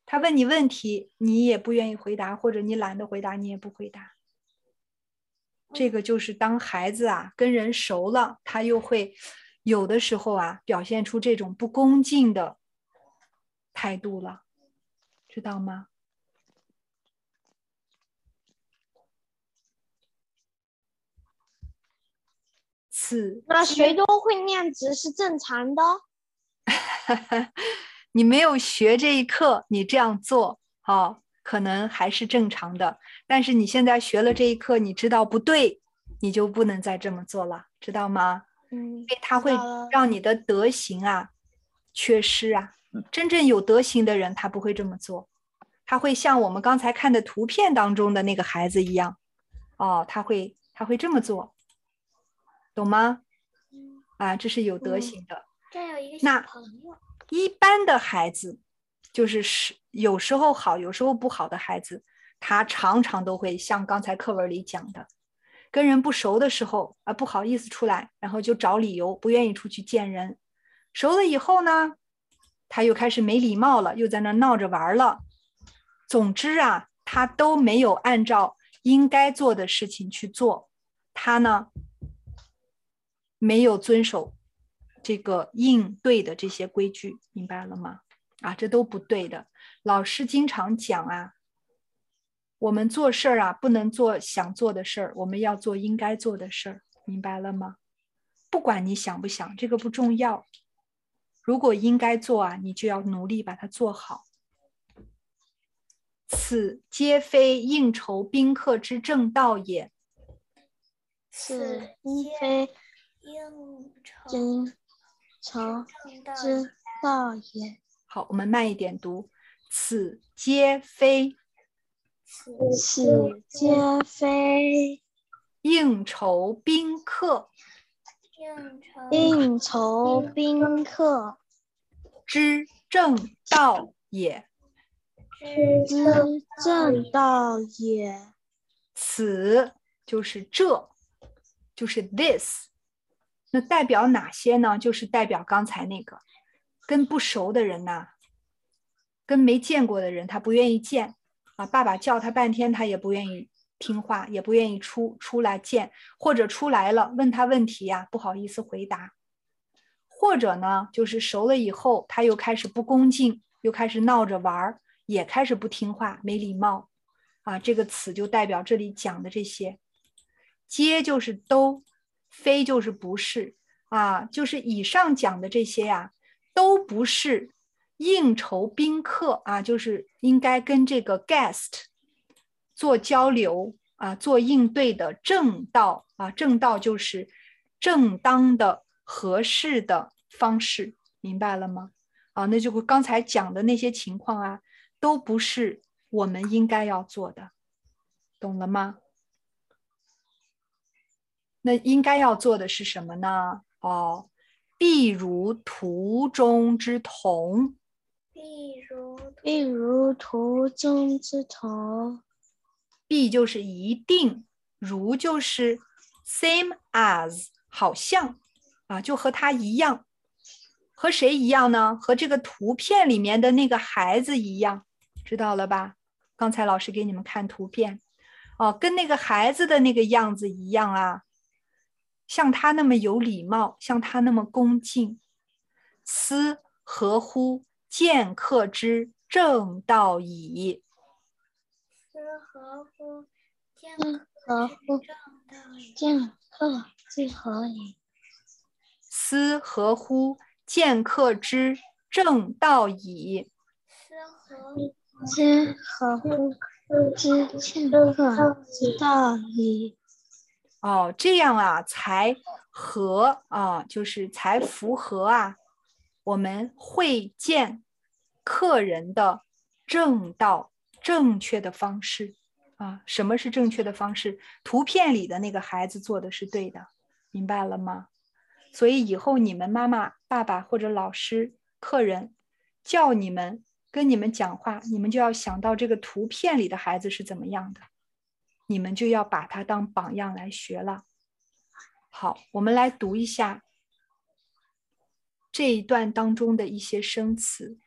他问你问题，你也不愿意回答，或者你懒得回答，你也不回答。这个就是当孩子啊跟人熟了，他又会有的时候啊表现出这种不恭敬的态度了，知道吗？此那谁都会念词是正常的。你没有学这一课，你这样做，哦，可能还是正常的。但是你现在学了这一课，你知道不对，你就不能再这么做了，知道吗？嗯，因为它会让你的德行啊缺失啊。真正有德行的人，他不会这么做，他会像我们刚才看的图片当中的那个孩子一样，哦，他会他会这么做，懂吗？啊，这是有德行的。这有一个小朋友。一般的孩子，就是是有时候好，有时候不好的孩子，他常常都会像刚才课文里讲的，跟人不熟的时候啊，不好意思出来，然后就找理由不愿意出去见人。熟了以后呢，他又开始没礼貌了，又在那闹着玩了。总之啊，他都没有按照应该做的事情去做，他呢，没有遵守。这个应对的这些规矩，明白了吗？啊，这都不对的。老师经常讲啊，我们做事儿啊，不能做想做的事儿，我们要做应该做的事儿，明白了吗？不管你想不想，这个不重要。如果应该做啊，你就要努力把它做好。此皆非应酬宾客之正道也。此皆非应酬。酬之道也。好，我们慢一点读。此皆非此皆非应酬宾客应酬宾客之正道也。之之正道也。此就是这，就是 this。那代表哪些呢？就是代表刚才那个，跟不熟的人呐、跟没见过的人，他不愿意见啊。爸爸叫他半天，他也不愿意听话，也不愿意出出来见，或者出来了问他问题呀、不好意思回答。或者呢，就是熟了以后，他又开始不恭敬，又开始闹着玩儿，也开始不听话，没礼貌。啊，这个词就代表这里讲的这些，皆就是都，非就是不是啊，就是以上讲的这些呀、都不是应酬宾客啊，就是应该跟这个 guest 做交流啊，做应对的正道啊，正道就是正当的、合适的方式，明白了吗？啊，那就刚才讲的那些情况啊，都不是。我们应该要做的，懂了吗？那应该要做的是什么呢？哦，必如图中之同，必如必如图中之铜。必就是一定，如就是 same as，好像啊，就和他一样。和谁一样呢？和这个图片里面的那个孩子一样，知道了吧？刚才老师给你们看图片，哦，跟那个孩子的那个样子一样啊，像他那么有礼貌，像他那么恭敬，斯合乎见客之正道矣。斯何乎见合乎见客之何矣。斯何乎见客之正道矣。斯合。之合乎之见客之道矣。哦，这样啊，才合啊，就是才符合啊，我们会见客人的正道、正确的方式啊。什么是正确的方式？图片里的那个孩子做的是对的，明白了吗？所以以后你们妈妈、爸爸或者老师、客人叫你们。跟你们讲话，你们就要想到这个图片里的孩子是怎么样的，你们就要把他当榜样来学了。好，我们来读一下这一段当中的一些生词。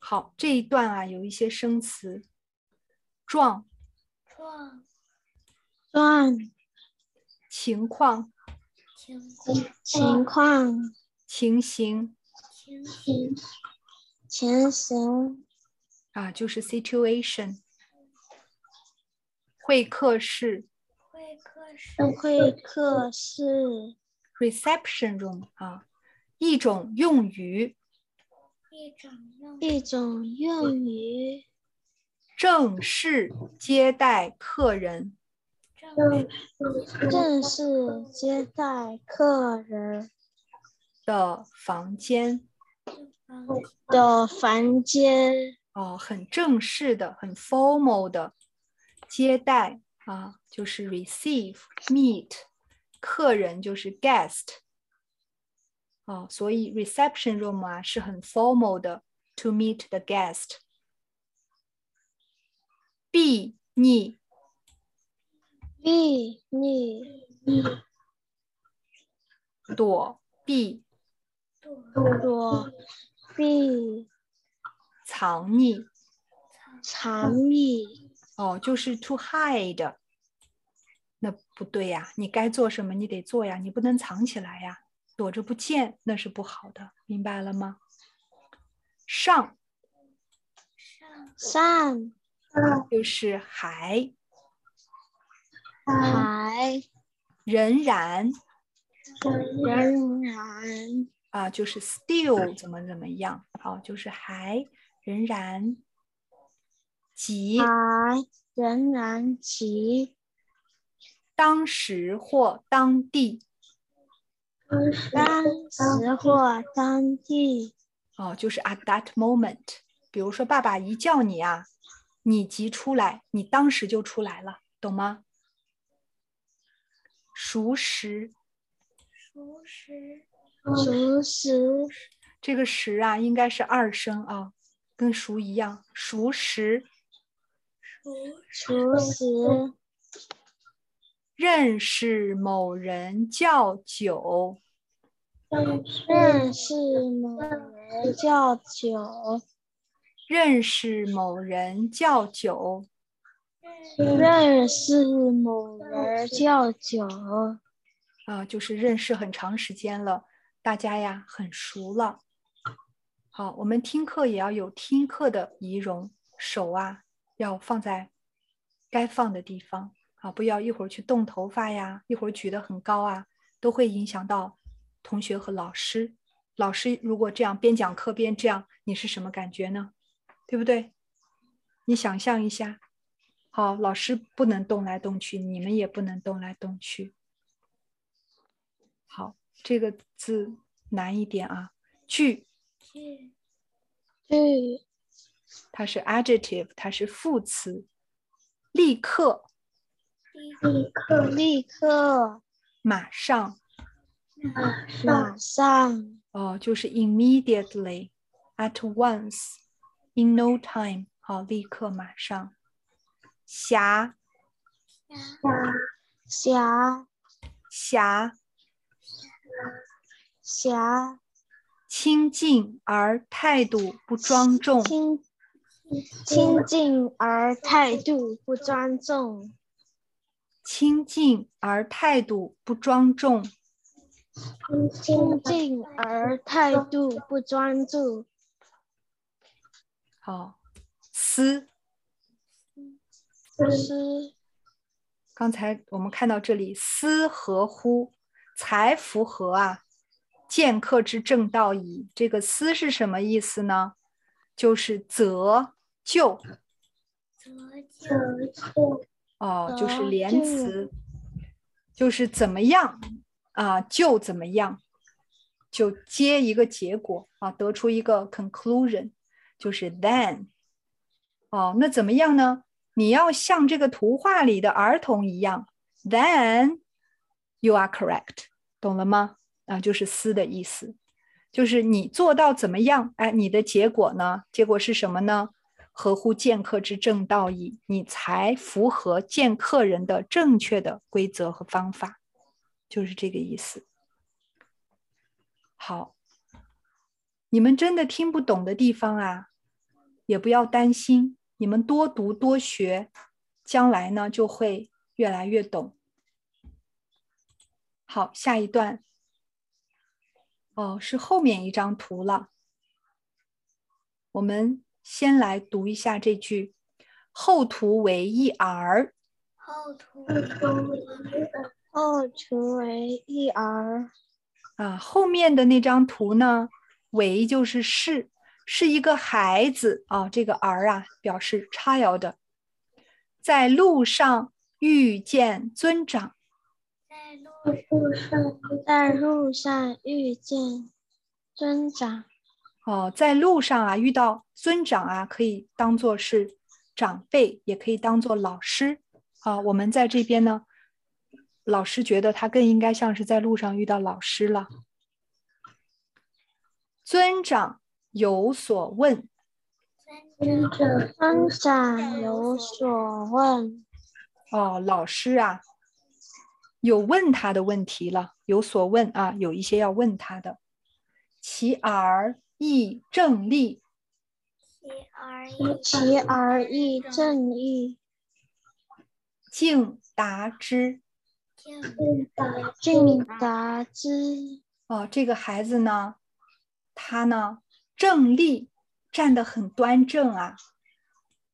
好，这一段啊有一些生词，状、状、状、情况。情况情况、情形、情形、情形啊，就是 situation。会客室、会客室、会客室、reception room 啊，一种用于，一种用一种用语，正式接待客人。正式接待客人的房间的房间。哦，很正式的，很 formal 的接待啊，就是 receive meet 客人就是 guest 啊，所以 reception room 啊是很 formal 的 to meet the guest。避逆。避逆，躲避，躲避，藏匿，藏匿。哦，就是 to hide。那不对呀，你该做什么你得做呀，你不能藏起来呀，躲着不见那是不好的，明白了吗？上，上，就是还。还仍然，仍然啊，就是 still 怎么怎么样，好，就是还仍然，即还仍然急。当时或当地，当时或当地。哦，就是 at that moment。比如说，爸爸一叫你啊，你急出来，你当时就出来了，懂吗？熟食，熟食，熟食，这个食啊，应该是二声啊，跟熟一样。熟时，熟时。认识某人叫九，认识某人叫九，认识某人叫九，认识某人叫九，啊，就是认识很长时间了，大家呀很熟了。好，我们听课也要有听课的仪容，手啊要放在该放的地方。啊，不要一会儿去动头发呀，一会儿举得很高啊，都会影响到同学和老师。老师如果这样边讲课边这样，你是什么感觉呢？对不对？你想象一下，好，老师不能动来动去，你们也不能动来动去。好，这个字难一点啊，句，句，句，它是 adjective，它是副词，立刻。立刻，立刻，马上，马上，哦，就是 immediately，at once，in no time，好，立刻，马上。狭，狭，狭，狭，亲近而态度不庄重，亲，亲近而态度不庄重。亲近而态度不庄重，亲近而态度不专注。好，思，思。刚才我们看到这里，思合乎，才符合啊。见客之正道矣。这个思是什么意思呢？就是就。哦，就是连词，就是怎么样啊，就怎么样，就接一个结果啊，得出一个 conclusion，就是 then。哦，那怎么样呢？你要像这个图画里的儿童一样，then you are correct，懂了吗？啊，就是思的意思，就是你做到怎么样，哎，你的结果呢？结果是什么呢？合乎见客之正道矣，你才符合见客人的正确的规则和方法，就是这个意思。好，你们真的听不懂的地方啊，也不要担心，你们多读多学，将来呢就会越来越懂。好，下一段，哦，是后面一张图了，我们。先来读一下这句：“后图为一儿。”后图，后图为一儿。啊，后面的那张图呢？为就是是，是一个孩子啊。这个儿啊，表示 child。在路上遇见尊长。在路上，在路上遇见尊长。哦，在路上啊，遇到尊长啊，可以当做是长辈，也可以当做老师。啊，我们在这边呢，老师觉得他更应该像是在路上遇到老师了。尊长有所问，尊长，尊长有所问。哦，老师啊，有问他的问题了，有所问啊，有一些要问他的。其儿。亦正立，其而亦其儿亦正立，敬答之，敬答之。哦，这个孩子呢，他呢正立，站得很端正啊，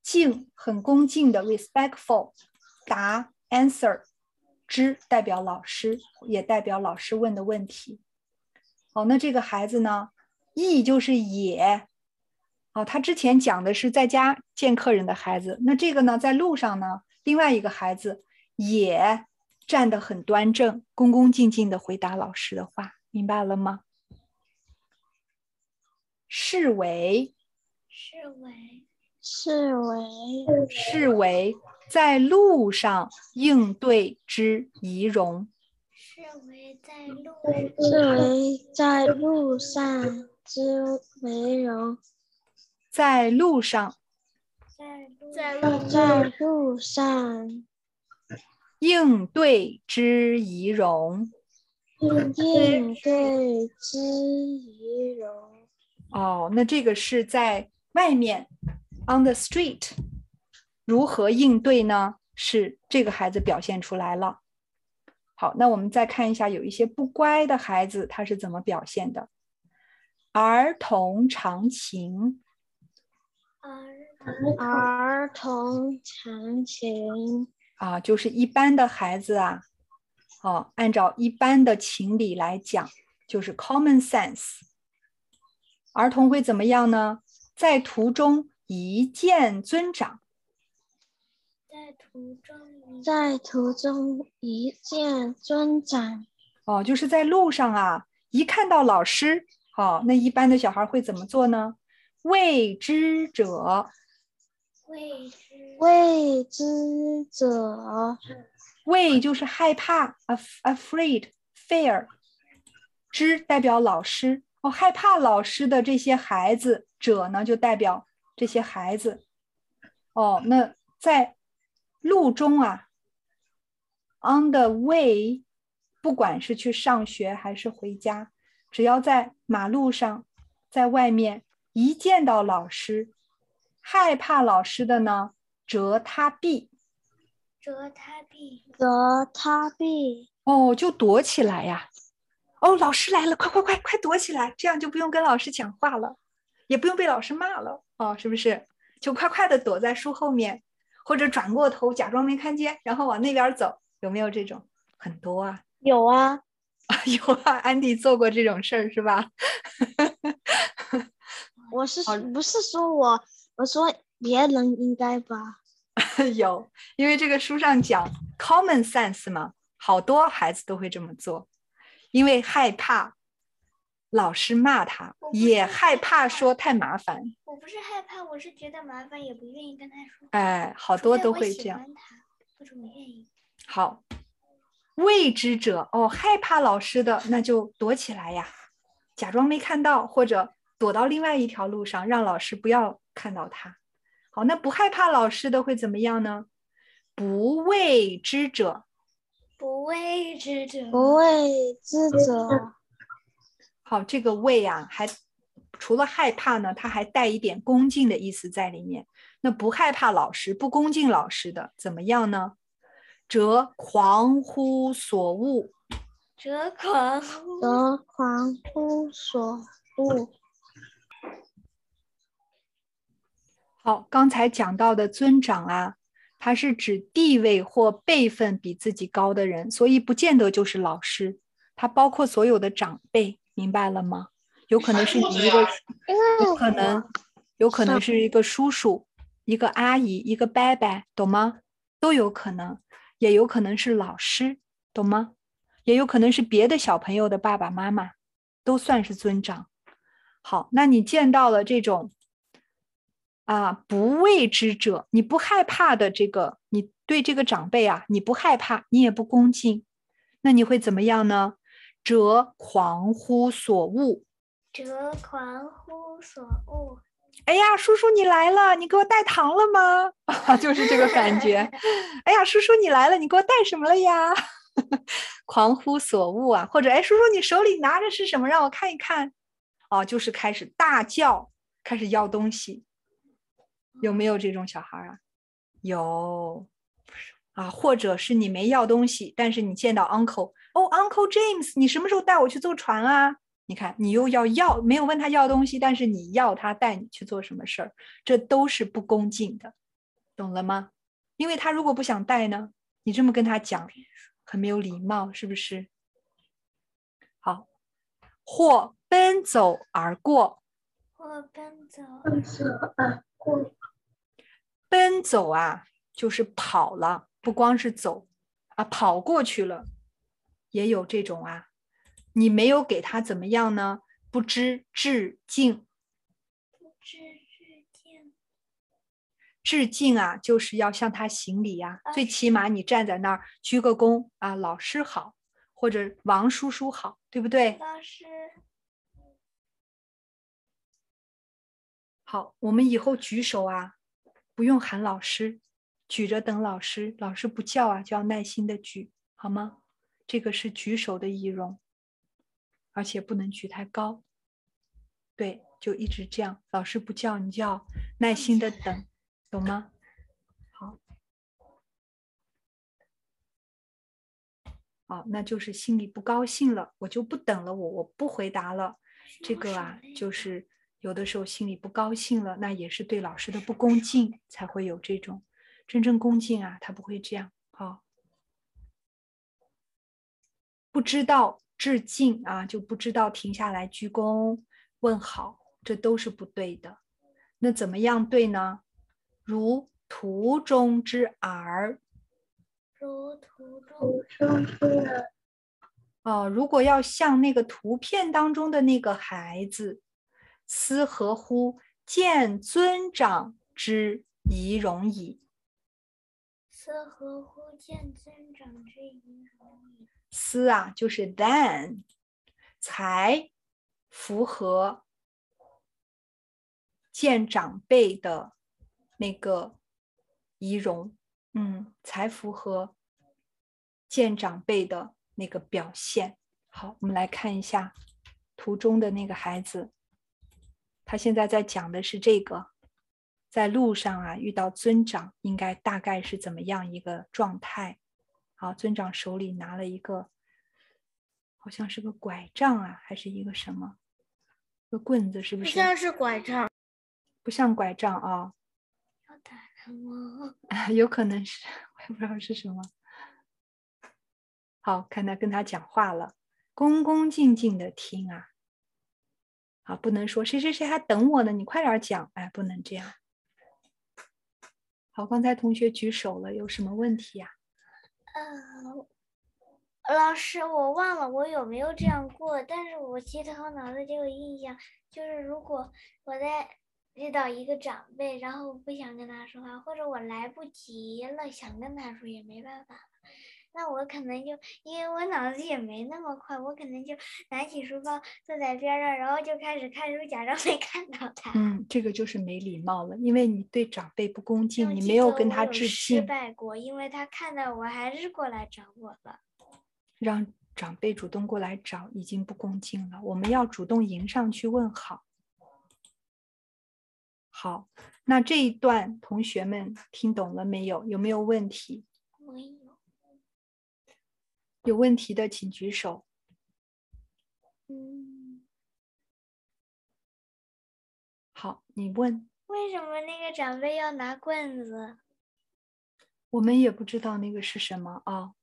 敬很恭敬的 respectful，答 answer，之代表老师，也代表老师问的问题。哦，那这个孩子呢？亦就是也，哦，他之前讲的是在家见客人的孩子，那这个呢，在路上呢，另外一个孩子也站得很端正，恭恭敬敬的回答老师的话，明白了吗？视为，视为，视为，视为在路上应对之仪容。视为在路，视为在路上之为荣。在路上，在路，在在路上应对之仪容。应对之仪容。哦，那这个是在外面，on the street，如何应对呢？是这个孩子表现出来了。好，那我们再看一下，有一些不乖的孩子，他是怎么表现的？儿童长情，儿儿童长情啊，就是一般的孩子啊，哦，按照一般的情理来讲，就是 common sense。儿童会怎么样呢？在途中一见尊长，在途中，在途中一见尊长。哦，就是在路上啊，一看到老师，哦，那一般的小孩会怎么做呢？未知者，未知未知者，畏就是害怕，af-afraid，fear，知代表老师。哦，害怕老师的这些孩子，者呢就代表这些孩子。哦，那在路中啊，on the way，不管是去上学还是回家，只要在马路上，在外面一见到老师，害怕老师的呢，折他臂。折他臂，折他臂。哦，就躲起来呀。哦，老师来了，快快快快躲起来，这样就不用跟老师讲话了，也不用被老师骂了哦，是不是？就快快的躲在树后面，或者转过头假装没看见，然后往那边走，有没有这种？很多啊，有啊，有啊，安迪做过这种事儿是吧？我是不是说我，我说别人应该吧？有，因为这个书上讲 common sense 嘛，好多孩子都会这么做。因为害怕老师骂他，也害怕说太麻烦。我不是害怕，我是觉得麻烦，也不愿意跟他说。哎，好多都会这样。或者我愿意。好，畏之者哦，害怕老师的，那就躲起来呀，假装没看到，或者躲到另外一条路上，让老师不要看到他。好，那不害怕老师的会怎么样呢？不畏之者。不畏之者，不畏之者。好，这个畏啊，还除了害怕呢，它还带一点恭敬的意思在里面。那不害怕老师，不恭敬老师的，怎么样呢？则狂乎所恶，则狂，则狂乎所恶。好，刚才讲到的尊长啊。它是指地位或辈分比自己高的人，所以不见得就是老师，它包括所有的长辈，明白了吗？有可能是你一个，有可能，有可能是一个叔叔，一个阿姨，一个伯伯，懂吗？都有可能，也有可能是老师，懂吗？也有可能是别的小朋友的爸爸妈妈，都算是尊长。好，那你见到了这种。啊，不畏之者，你不害怕的这个，你对这个长辈啊，你不害怕，你也不恭敬，那你会怎么样呢？则狂乎所恶，则狂乎所恶。哎呀，叔叔你来了，你给我带糖了吗？啊，就是这个感觉。哎呀，叔叔你来了，你给我带什么了呀？狂呼所恶啊，或者哎，叔叔你手里拿着是什么？让我看一看。啊，就是开始大叫，开始要东西。有没有这种小孩啊？有，啊，或者是你没要东西，但是你见到 uncle，哦，uncle James，你什么时候带我去坐船啊？你看，你又要要，没有问他要东西，但是你要他带你去做什么事儿，这都是不恭敬的，懂了吗？因为他如果不想带呢，你这么跟他讲，很没有礼貌，是不是？好，或奔走而过，或奔走而过。奔走啊，就是跑了，不光是走啊，跑过去了，也有这种啊。你没有给他怎么样呢？不知致敬，致致敬。致敬啊，就是要向他行礼呀、啊。最起码你站在那儿鞠个躬啊，老师好，或者王叔叔好，对不对？老师。好，我们以后举手啊，不用喊老师，举着等老师，老师不叫啊，就要耐心的举，好吗？这个是举手的仪容，而且不能举太高。对，就一直这样，老师不叫，你就要耐心的等，懂吗？好，好，那就是心里不高兴了，我就不等了，我我不回答了。这个啊，就是。有的时候心里不高兴了，那也是对老师的不恭敬，才会有这种真正恭敬啊，他不会这样。好、哦，不知道致敬啊，就不知道停下来鞠躬问好，这都是不对的。那怎么样对呢？如图中之儿，如图中之儿。哦，如果要像那个图片当中的那个孩子。斯何乎见尊长之仪容矣？斯何乎见尊长之仪容矣？斯啊，就是 then 才符合见长辈的那个仪容，嗯，才符合见长辈的那个表现。好，我们来看一下图中的那个孩子。他现在在讲的是这个，在路上啊遇到尊长，应该大概是怎么样一个状态？好，尊长手里拿了一个，好像是个拐杖啊，还是一个什么？个棍子是不是？像是拐杖，不像拐杖啊。有可能是，我也不知道是什么。好，看他跟他讲话了，恭恭敬敬的听啊。啊，不能说谁谁谁还等我呢，你快点讲，哎，不能这样。好，刚才同学举手了，有什么问题呀？嗯，老师，我忘了我有没有这样过，但是我记得我脑子里有印象，就是如果我在遇到一个长辈，然后我不想跟他说话，或者我来不及了，想跟他说也没办法。那我可能就因为我脑子也没那么快，我可能就拿起书包坐在边上，然后就开始看书，假装没看到他。嗯，这个就是没礼貌了，因为你对长辈不恭敬，你没有跟他致敬。失败过，因为他看到我还是过来找我了。让长辈主动过来找已经不恭敬了，我们要主动迎上去问好。好，那这一段同学们听懂了没有？有没有问题？没有。问题的请举手。嗯，好，你问。为什么那个长辈要拿棍子？我们也不知道那个是什么啊、哦，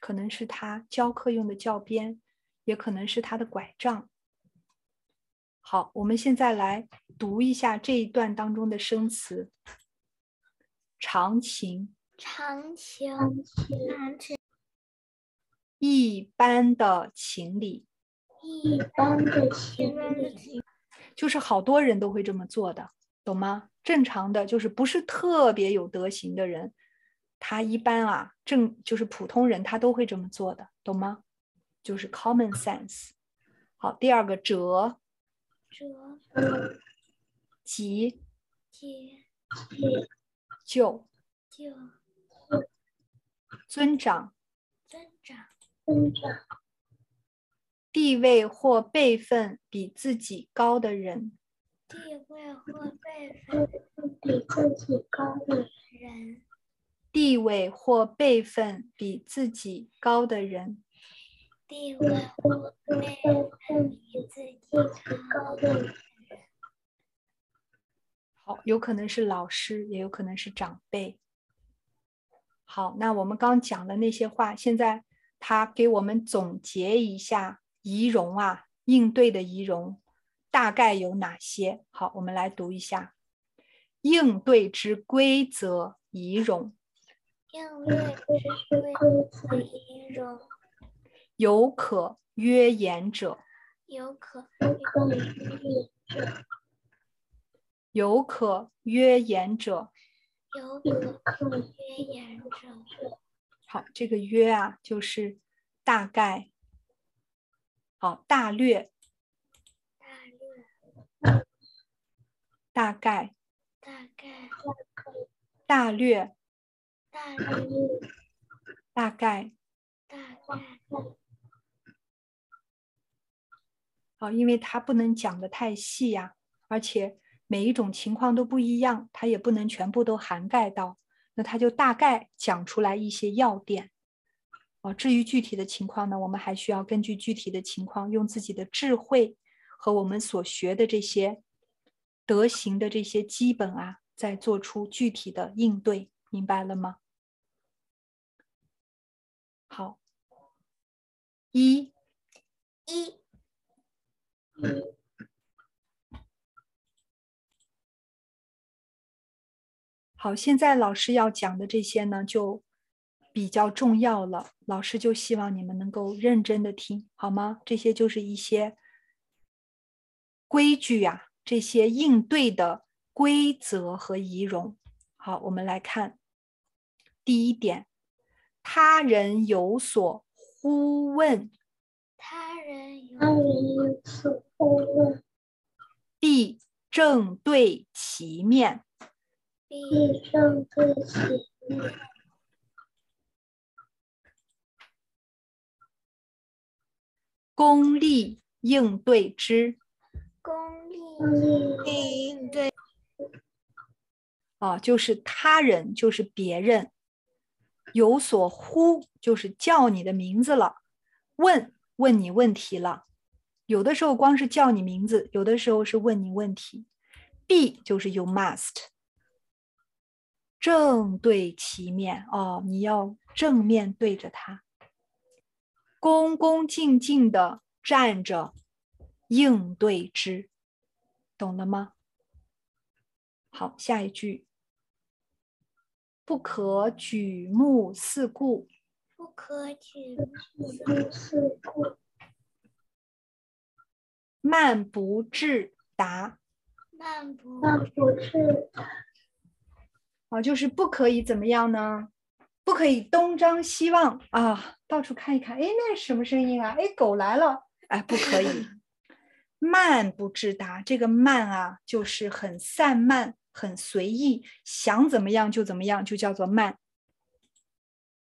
可能是他教课用的教鞭，也可能是他的拐杖。好，我们现在来读一下这一段当中的生词：长情，长情，常情。一般的情理，一般的情理，就是好多人都会这么做的，懂吗？正常的就是不是特别有德行的人，他一般啊，正就是普通人，他都会这么做的，懂吗？就是 common sense。好，第二个折，折，急，急，就，就，尊长，尊长。地位或辈分比自己高的人，地位或辈分比自己高的人，地位或辈分比自己高的人，地位或辈分比自己高的人。好，有可能是老师，也有可能是长辈。好，那我们刚讲的那些话，现在。他给我们总结一下仪容啊，应对的仪容大概有哪些？好，我们来读一下应对之规则仪容。应对之规则仪容。有可约言者。有可约言者。有可约言者。有可约言者。好，这个约啊，就是大概。好，大略。大略，大概。大概。大略。大略。大概。大概。好，因为它不能讲的太细呀，而且每一种情况都不一样，它也不能全部都涵盖到，那他就大概讲出来一些要点。啊，至于具体的情况呢，我们还需要根据具体的情况，用自己的智慧和我们所学的这些德行的这些基本啊，再做出具体的应对，明白了吗？好，一，一，好，现在老师要讲的这些呢，就。比较重要了，老师就希望你们能够认真的听，好吗？这些就是一些规矩呀、啊，这些应对的规则和仪容。好，我们来看第一点，他人有所呼问，他人有所呼问，必正对其面，必正对其面。恭立应对之，功利应对。啊，就是他人，就是别人，有所呼，就是叫你的名字了，问问你问题了。有的时候光是叫你名字，有的时候是问你问题。必就是 you must，正对其面哦，你要正面对着他。恭恭敬敬的站着，应对之，懂了吗？好，下一句，不可举目四顾，不可举目四顾，漫不至达，漫不至达，好，就是不可以怎么样呢？不可以东张西望啊，到处看一看。哎，那是什么声音啊？哎，狗来了。哎，不可以。慢不至达，这个慢啊，就是很散漫、很随意，想怎么样就怎么样，就叫做慢。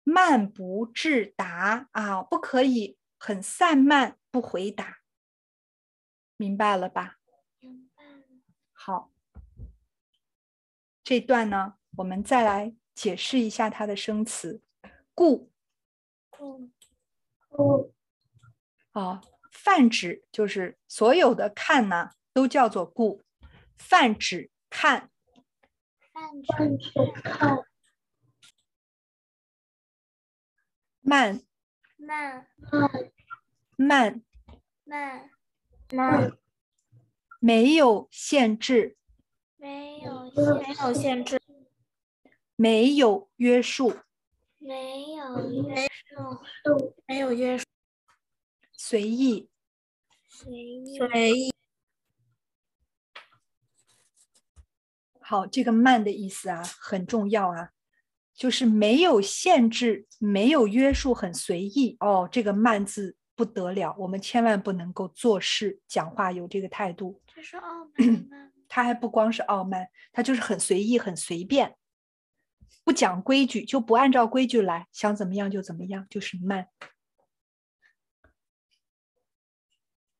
慢不至达啊，不可以很散漫不回答。明白了吧？明白了。好，这段呢，我们再来。解释一下它的生词，顾，顾，顾，啊，泛指就是所有的看呢，都叫做顾，泛指看，泛指看，慢，慢，慢，慢，慢，没有限制，没有，没有限制。没有约束，没有约束，没有约束，随意，随意，随意。好，这个慢的意思啊，很重要啊，就是没有限制，没有约束，很随意哦。这个慢字不得了，我们千万不能够做事、讲话有这个态度。这是傲慢吗？他还不光是傲慢，他就是很随意、很随便。不讲规矩，就不按照规矩来，想怎么样就怎么样，就是慢。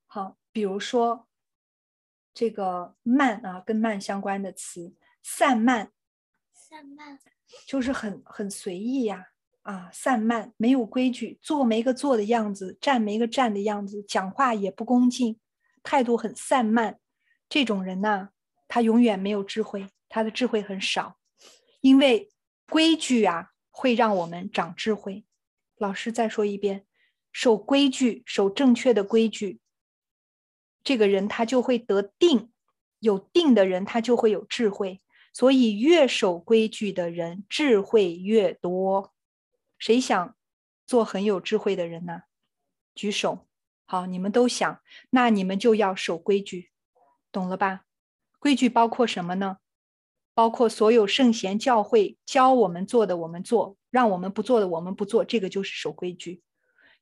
好，比如说这个慢啊，跟慢相关的词，散漫，散漫就是很很随意呀，啊，散漫，没有规矩，坐没个坐的样子，站没个站的样子，讲话也不恭敬，态度很散漫。这种人呢，他永远没有智慧，他的智慧很少，因为。规矩啊，会让我们长智慧。老师再说一遍，守规矩，守正确的规矩，这个人他就会得定。有定的人，他就会有智慧。所以，越守规矩的人，智慧越多。谁想做很有智慧的人呢？举手。好，你们都想，那你们就要守规矩，懂了吧？规矩包括什么呢？包括所有圣贤教诲教我们做的，我们做；让我们不做的，我们不做。这个就是守规矩。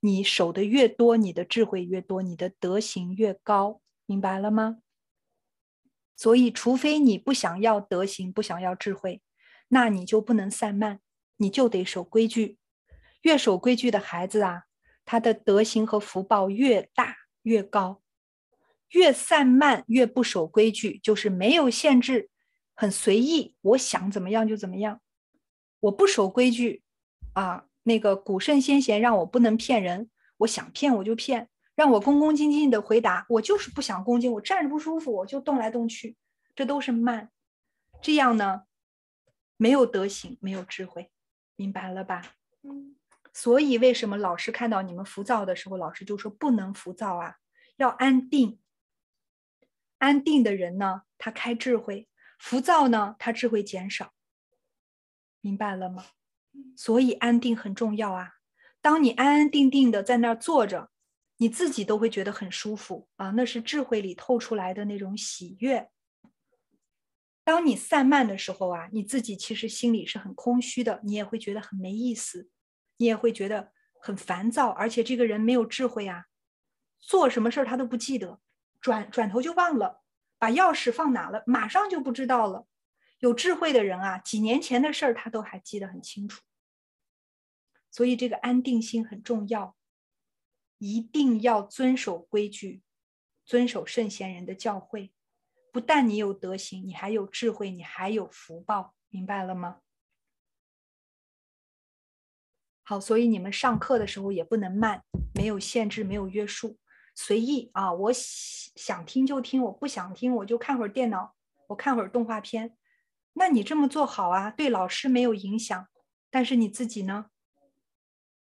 你守的越多，你的智慧越多，你的德行越高，明白了吗？所以，除非你不想要德行，不想要智慧，那你就不能散漫，你就得守规矩。越守规矩的孩子啊，他的德行和福报越大越高。越散漫，越不守规矩，就是没有限制。很随意，我想怎么样就怎么样，我不守规矩，啊，那个古圣先贤让我不能骗人，我想骗我就骗，让我恭恭敬敬的回答，我就是不想恭敬，我站着不舒服，我就动来动去，这都是慢，这样呢，没有德行，没有智慧，明白了吧？嗯。所以为什么老师看到你们浮躁的时候，老师就说不能浮躁啊，要安定。安定的人呢，他开智慧。浮躁呢，他智慧减少，明白了吗？所以安定很重要啊。当你安安定定的在那儿坐着，你自己都会觉得很舒服啊，那是智慧里透出来的那种喜悦。当你散漫的时候啊，你自己其实心里是很空虚的，你也会觉得很没意思，你也会觉得很烦躁，而且这个人没有智慧啊，做什么事儿他都不记得，转转头就忘了。把钥匙放哪了，马上就不知道了。有智慧的人啊，几年前的事儿他都还记得很清楚。所以这个安定心很重要，一定要遵守规矩，遵守圣贤人的教诲。不但你有德行，你还有智慧，你还有福报，明白了吗？好，所以你们上课的时候也不能慢，没有限制，没有约束。随意啊，我想听就听，我不想听我就看会儿电脑，我看会儿动画片。那你这么做好啊，对老师没有影响，但是你自己呢，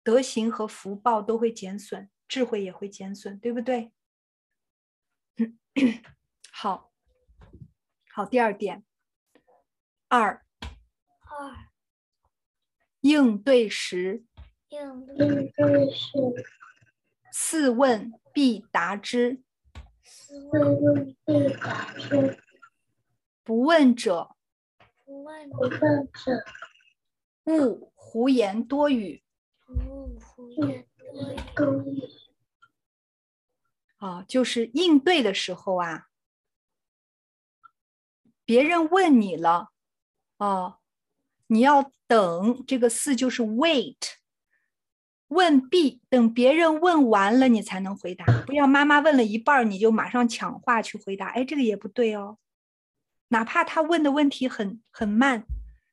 德行和福报都会减损，智慧也会减损，对不对？好，好，第二点，二，二，应对时，应对时，四问必答之。似问必答之。不问者，不问者，勿胡言多语。勿胡言多语。啊，就是应对的时候啊，别人问你了，哦，你要等。这个四就是 wait。问必等别人问完了，你才能回答。不要妈妈问了一半，你就马上抢话去回答。哎，这个也不对哦。哪怕他问的问题很很慢，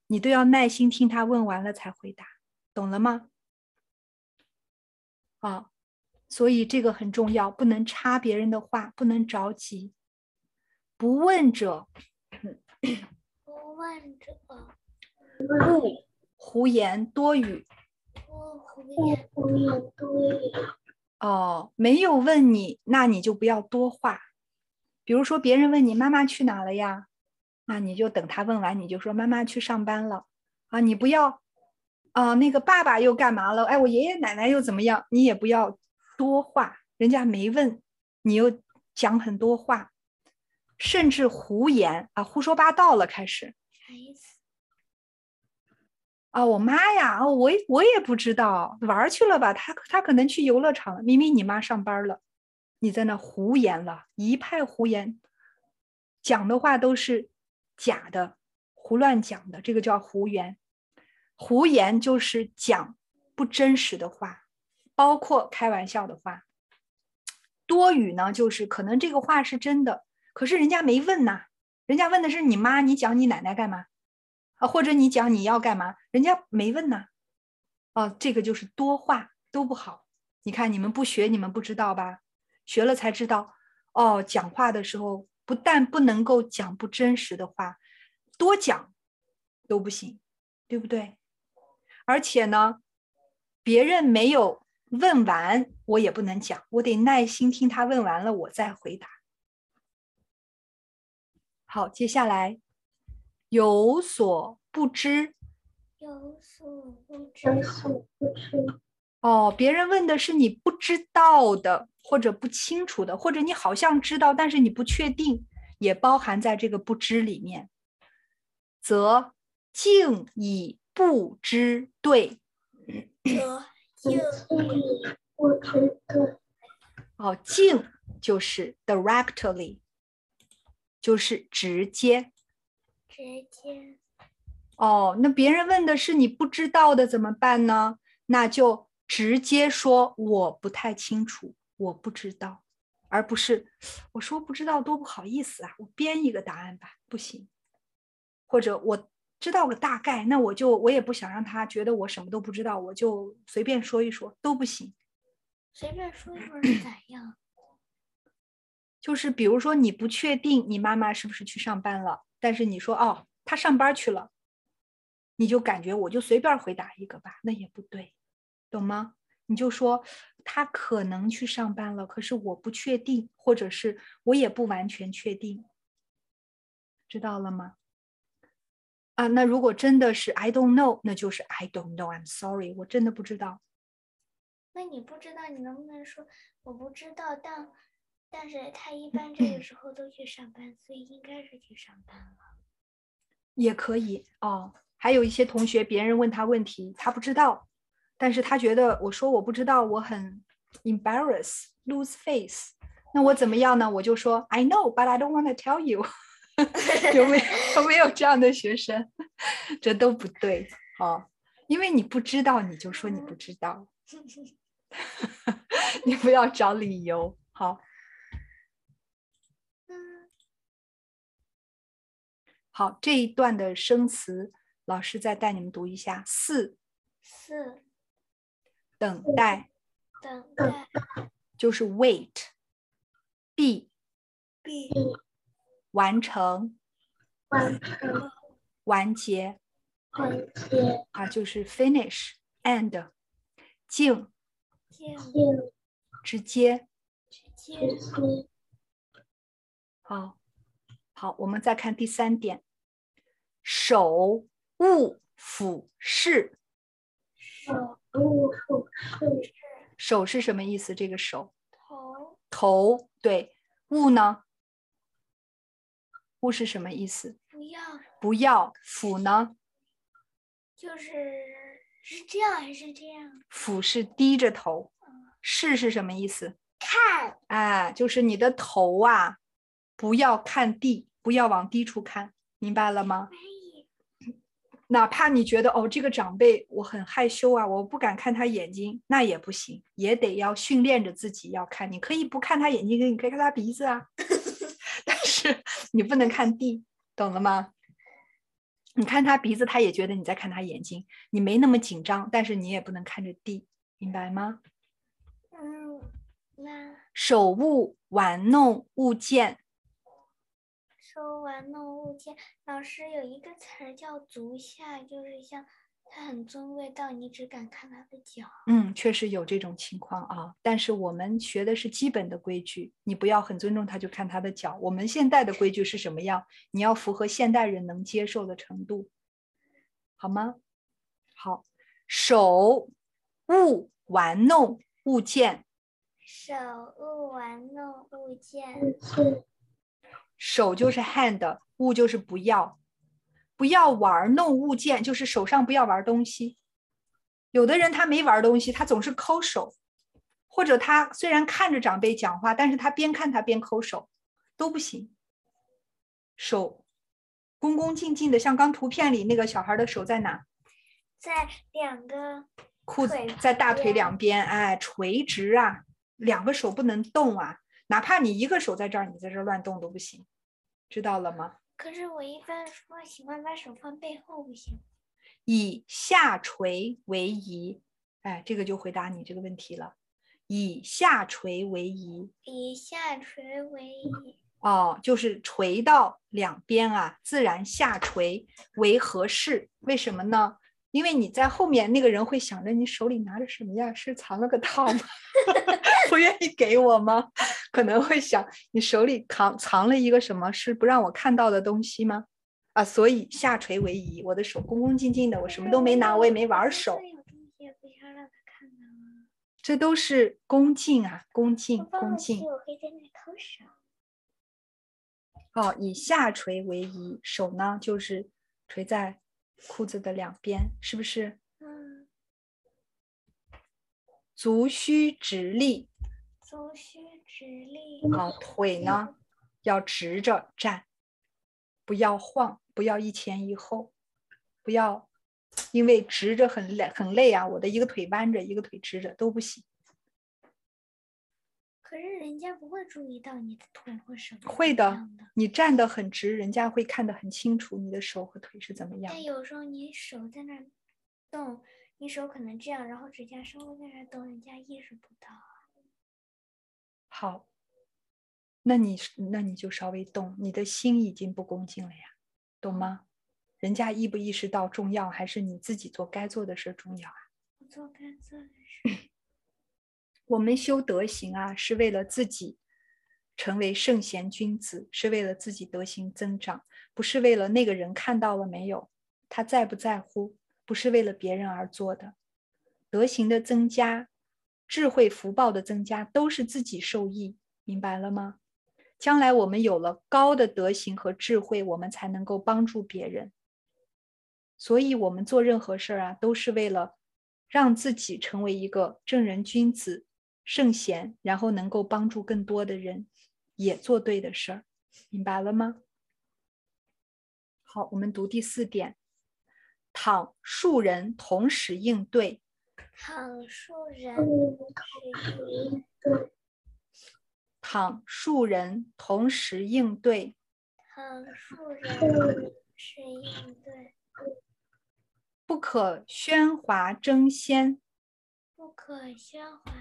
你都要耐心听他问完了才回答，懂了吗？啊，所以这个很重要，不能插别人的话，不能着急。不问者，不问者，不胡言多语。哦，没有问你，那你就不要多话。比如说，别人问你妈妈去哪了呀？那你就等他问完，你就说妈妈去上班了。啊，你不要啊，那个爸爸又干嘛了？哎，我爷爷奶奶又怎么样？你也不要多话，人家没问，你又讲很多话，甚至胡言啊，胡说八道了，开始。啥意思啊、我妈呀！哦，我我也不知道玩去了吧？她她可能去游乐场了。明明你妈上班了，你在那胡言了，一派胡言，讲的话都是假的，胡乱讲的，这个叫胡言。胡言就是讲不真实的话，包括开玩笑的话。多语呢，就是可能这个话是真的，可是人家没问呐，人家问的是你妈，你讲你奶奶干嘛？啊，或者你讲你要干嘛，人家没问呢。哦，这个就是多话都不好。你看你们不学，你们不知道吧？学了才知道。哦，讲话的时候不但不能够讲不真实的话，多讲都不行，对不对？而且呢，别人没有问完，我也不能讲，我得耐心听他问完了，我再回答。好，接下来。有所不知，有所不知，有所不知。哦，别人问的是你不知道的，或者不清楚的，或者你好像知道，但是你不确定，也包含在这个不知里面，则敬以不知对。则敬以不知对。哦，敬就是 directly，就是直接。直接。哦，那别人问的是你不知道的怎么办呢？那就直接说我不太清楚，我不知道，而不是我说不知道多不好意思啊，我编一个答案吧，不行。或者我知道个大概，那我就我也不想让他觉得我什么都不知道，我就随便说一说都不行。随便说一说是咋样？就是比如说你不确定你妈妈是不是去上班了，但是你说哦，他上班去了。你就感觉我就随便回答一个吧，那也不对，懂吗？你就说他可能去上班了，可是我不确定，或者是我也不完全确定，知道了吗？啊，那如果真的是 I don't know，那就是 I don't know，I'm sorry，我真的不知道。那你不知道，你能不能说我不知道？但但是他一般这个时候都去上班，所以应该是去上班了。也可以哦。还有一些同学，别人问他问题，他不知道，但是他觉得我说我不知道，我很 embarrass, lose face。那我怎么样呢？我就说 I know, but I don't want to tell you。有没有有没有这样的学生？这都不对哦，因为你不知道，你就说你不知道，你不要找理由。好，好，这一段的生词。老师再带你们读一下：四，四，等待，等待，就是 wait。b，b，完成，完成，完结，完结，啊，就是 finish。and，静静，直接，直接，好，好，我们再看第三点，手。物俯视。手勿俯视。手是什么意思？这个手。头。头，对。物呢？物是什么意思？不要。不要。俯呢？就是是这样还是这样？俯是低着头。视是什么意思？看。哎，就是你的头啊，不要看地，不要往低处看，明白了吗？哪怕你觉得哦，这个长辈我很害羞啊，我不敢看他眼睛，那也不行，也得要训练着自己要看。你可以不看他眼睛，你可以看他鼻子啊，但是你不能看地，懂了吗？你看他鼻子，他也觉得你在看他眼睛，你没那么紧张，但是你也不能看着地，明白吗？嗯，那手勿玩弄物件。说玩弄物件，老师有一个词儿叫足下，就是像他很尊贵到你只敢看他的脚。嗯，确实有这种情况啊。但是我们学的是基本的规矩，你不要很尊重他就看他的脚。我们现代的规矩是什么样？你要符合现代人能接受的程度，好吗？好，手物玩弄物件。手物玩弄物件。手就是 hand，物就是不要，不要玩弄物件，就是手上不要玩东西。有的人他没玩东西，他总是抠手，或者他虽然看着长辈讲话，但是他边看他边抠手，都不行。手恭恭敬敬的，像刚图片里那个小孩的手在哪？在两个裤子在大腿两边，哎，垂直啊，两个手不能动啊。哪怕你一个手在这儿，你在这儿乱动都不行，知道了吗？可是我一般说喜欢把手放背后，不行。以下垂为宜，哎，这个就回答你这个问题了。以下垂为宜。以下垂为宜。哦，就是垂到两边啊，自然下垂为合适。为什么呢？因为你在后面，那个人会想着你手里拿着什么呀？是藏了个套吗？不愿意给我吗？可能会想你手里藏藏了一个什么？是不让我看到的东西吗？啊，所以下垂为宜。我的手恭恭敬敬的，我什么都没拿，我也没玩手。这都是恭敬啊，恭敬，恭敬。哦，以下垂为宜，手呢就是垂在裤子的两边，是不是？嗯。足须直立。足须直立。好，腿呢要直着站，不要晃，不要一前一后，不要因为直着很累很累啊，我的一个腿弯着，一个腿直着都不行。可是人家不会注意到你的腿或手。会的，你站得很直，人家会看得很清楚你的手和腿是怎么样。但有时候你手在那动，你手可能这样，然后指甲稍微在那动，人家意识不到。好，那你那你就稍微动，你的心已经不恭敬了呀，懂吗？人家意不意识到重要，还是你自己做该做的事重要啊？我做该做的事。我们修德行啊，是为了自己成为圣贤君子，是为了自己德行增长，不是为了那个人看到了没有，他在不在乎，不是为了别人而做的。德行的增加，智慧福报的增加，都是自己受益，明白了吗？将来我们有了高的德行和智慧，我们才能够帮助别人。所以，我们做任何事儿啊，都是为了让自己成为一个正人君子。圣贤，然后能够帮助更多的人，也做对的事儿，明白了吗？好，我们读第四点：倘数人同时应对，倘数人同时应对，倘数人同时应对，倘数人同时应对，不可喧哗争先。不可喧哗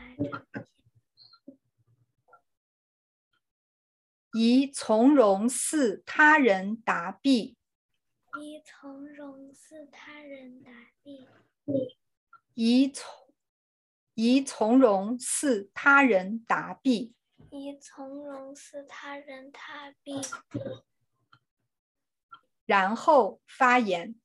宜从容似他人答毕。宜从容似他人答毕。宜从宜从容似他人答毕。宜从容似他人答毕。然后发言。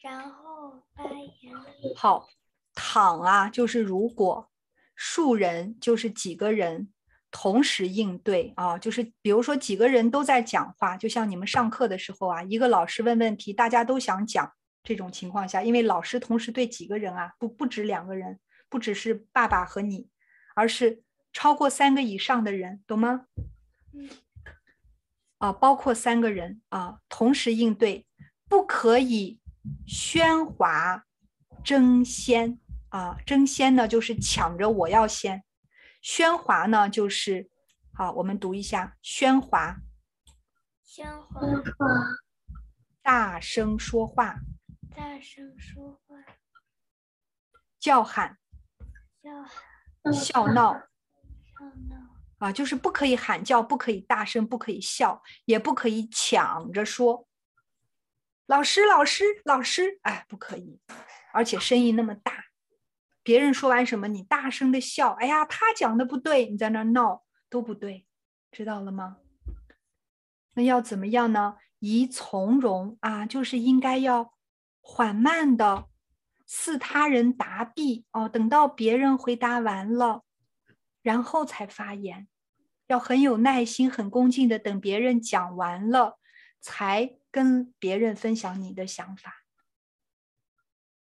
然后发言。好。倘啊，就是如果数人就是几个人同时应对啊，就是比如说几个人都在讲话，就像你们上课的时候啊，一个老师问问题，大家都想讲，这种情况下，因为老师同时对几个人啊，不不止两个人，不只是爸爸和你，而是超过三个以上的人，懂吗？啊，包括三个人啊，同时应对，不可以喧哗争先。啊，争先呢就是抢着我要先，喧哗呢就是，好，我们读一下喧哗。喧哗。大声说话。大声说话。叫喊。叫喊。笑闹。笑闹。啊，就是不可以喊叫，不可以大声，不可以笑，也不可以抢着说。老师，老师，老师，哎，不可以，而且声音那么大。别人说完什么，你大声的笑。哎呀，他讲的不对，你在那闹都不对，知道了吗？那要怎么样呢？宜从容啊，就是应该要缓慢的，似他人答毕哦，等到别人回答完了，然后才发言，要很有耐心、很恭敬的等别人讲完了，才跟别人分享你的想法，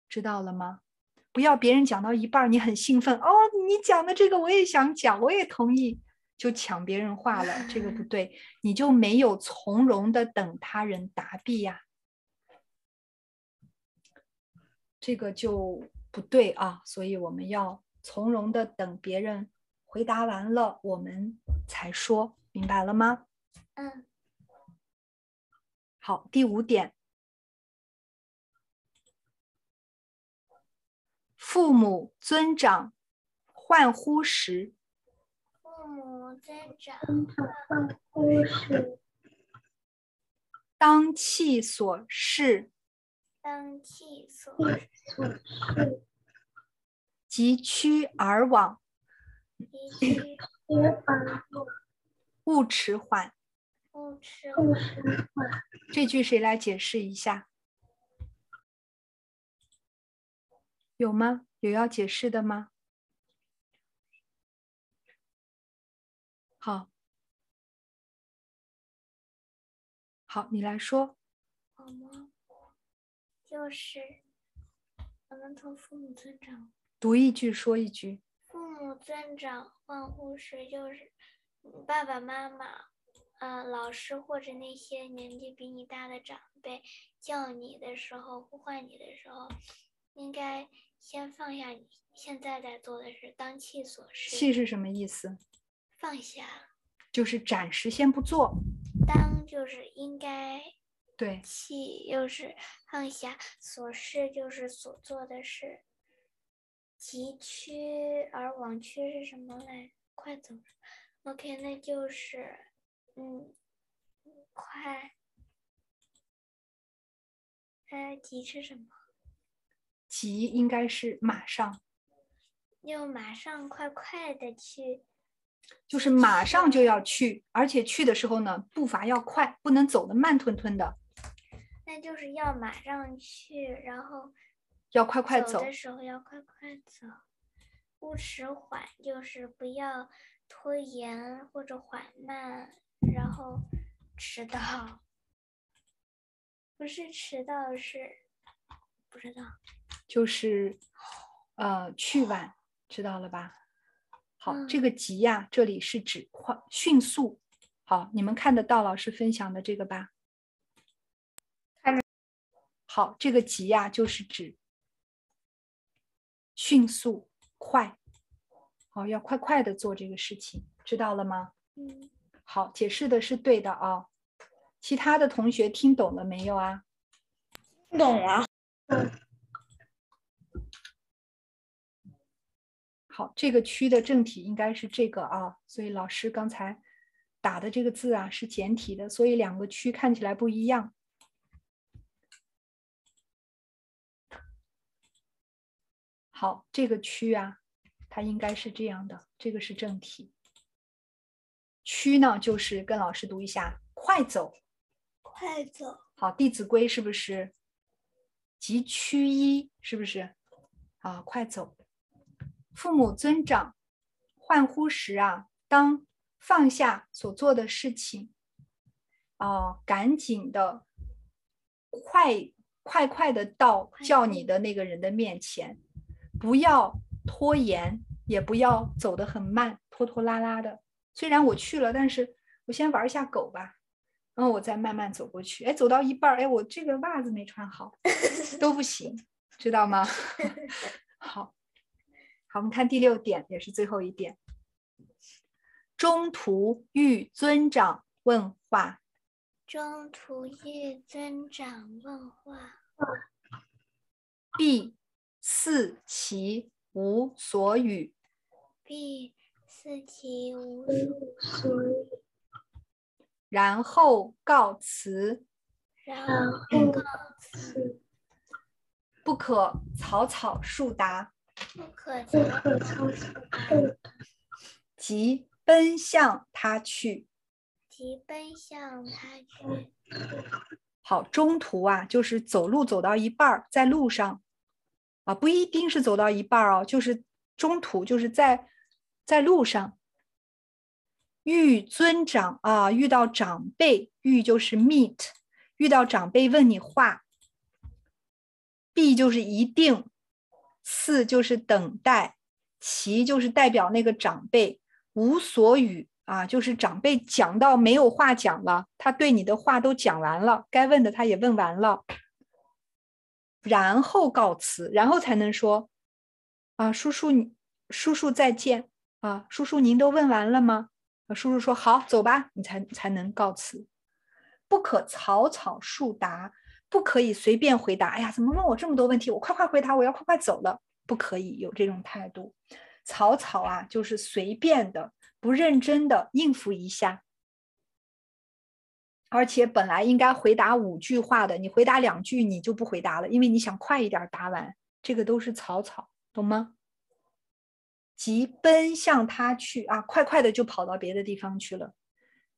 知道了吗？不要别人讲到一半，你很兴奋哦，你讲的这个我也想讲，我也同意，就抢别人话了，这个不对，你就没有从容的等他人答毕呀，这个就不对啊，所以我们要从容的等别人回答完了，我们才说，明白了吗？嗯。好，第五点。父母尊长，唤呼时，父母尊长唤呼时，当气所事，当气所事，疾趋而往，疾趋而往，勿迟缓，勿迟缓。这句谁来解释一下？有吗？有要解释的吗？好，好，你来说。好吗？就是我们从父母尊长。读一句，说一句。父母尊长唤呼时，就是爸爸妈妈、呃，老师或者那些年纪比你大的长辈叫你的时候，呼唤你的时候，应该先放下你现在在做的事，当气所事。气是什么意思？放下，就是暂时先不做。当就是应该。对。气又是放下，所事就是所做的事。急趋而往趋是什么来？快走。OK，那就是，嗯，快。呃，急是什么？急应该是马上。要马上快快的去。就是马上就要去，而且去的时候呢，步伐要快，不能走的慢吞吞的。那就是要马上去，然后。要快快走，走的时候要快快走，不迟缓就是不要拖延或者缓慢，然后迟到，不是迟到是不知道，就是呃去晚，知道了吧？好，嗯、这个急呀，这里是指快迅速。好，你们看得到老师分享的这个吧？看着。好，这个急呀，就是指。迅速快，好，要快快的做这个事情，知道了吗？嗯，好，解释的是对的啊。其他的同学听懂了没有啊？听懂了。好，这个区的正体应该是这个啊，所以老师刚才打的这个字啊是简体的，所以两个区看起来不一样。好，这个区啊，它应该是这样的，这个是正体。趋呢，就是跟老师读一下，快走，快走。好，《弟子规》是不是？急趋揖，是不是？啊，快走。父母尊长唤呼时啊，当放下所做的事情，啊，赶紧的，快快快的到叫你的那个人的面前。不要拖延，也不要走得很慢，拖拖拉拉的。虽然我去了，但是我先玩一下狗吧，然后我再慢慢走过去。哎，走到一半，哎，我这个袜子没穿好，都不行，知道吗？好，好，我们看第六点，也是最后一点。中途遇尊长问话。中途遇尊长问话。必。四其无所语，必四其无然后告辞，然后告辞，不可草草述答，不可草草述答，即奔向他去，即奔向他去。好，中途啊，就是走路走到一半，在路上。啊，不一定是走到一半哦，就是中途，就是在在路上遇尊长啊，遇到长辈，遇就是 meet，遇到长辈问你话，必就是一定，四就是等待，其就是代表那个长辈无所语啊，就是长辈讲到没有话讲了，他对你的话都讲完了，该问的他也问完了。然后告辞，然后才能说，啊，叔叔你，叔叔再见啊，叔叔您都问完了吗？啊，叔叔说好，走吧，你才才能告辞。不可草草述答，不可以随便回答。哎呀，怎么问我这么多问题？我快快回答，我要快快走了，不可以有这种态度。草草啊，就是随便的，不认真的应付一下。而且本来应该回答五句话的，你回答两句你就不回答了，因为你想快一点答完，这个都是草草，懂吗？急奔向他去啊，快快的就跑到别的地方去了，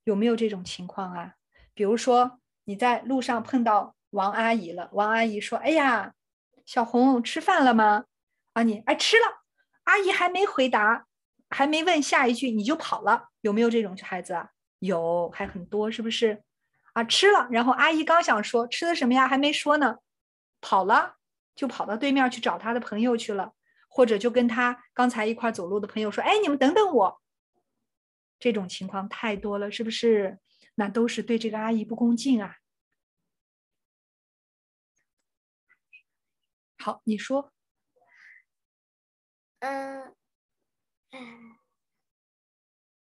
有没有这种情况啊？比如说你在路上碰到王阿姨了，王阿姨说：“哎呀，小红吃饭了吗？”啊，你哎吃了，阿姨还没回答，还没问下一句你就跑了，有没有这种孩子啊？有，还很多，是不是？啊，吃了。然后阿姨刚想说吃的什么呀，还没说呢，跑了，就跑到对面去找他的朋友去了，或者就跟他刚才一块走路的朋友说：“哎，你们等等我。”这种情况太多了，是不是？那都是对这个阿姨不恭敬啊。好，你说。嗯。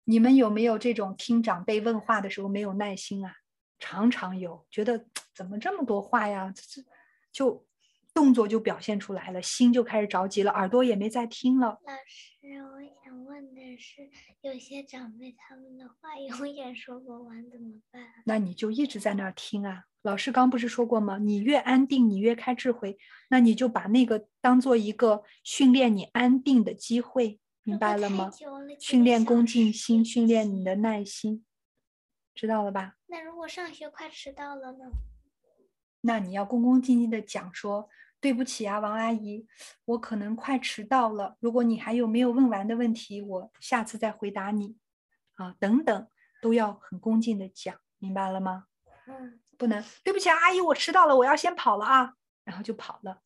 你们有没有这种听长辈问话的时候没有耐心啊？常常有，觉得怎么这么多话呀？这就动作就表现出来了，心就开始着急了，耳朵也没再听了。老师，我想问的是，有些长辈他们的话永远说不完，怎么办？那你就一直在那儿听啊。老师刚不是说过吗？你越安定，你越开智慧。那你就把那个当做一个训练你安定的机会。明白了吗？训练恭敬心，训练你的耐心，知道了吧？那如果上学快迟到了呢？那你要恭恭敬敬的讲说：“对不起啊，王阿姨，我可能快迟到了。如果你还有没有问完的问题，我下次再回答你。”啊，等等，都要很恭敬的讲，明白了吗？嗯。不能，对不起啊，阿姨，我迟到了，我要先跑了啊，然后就跑了，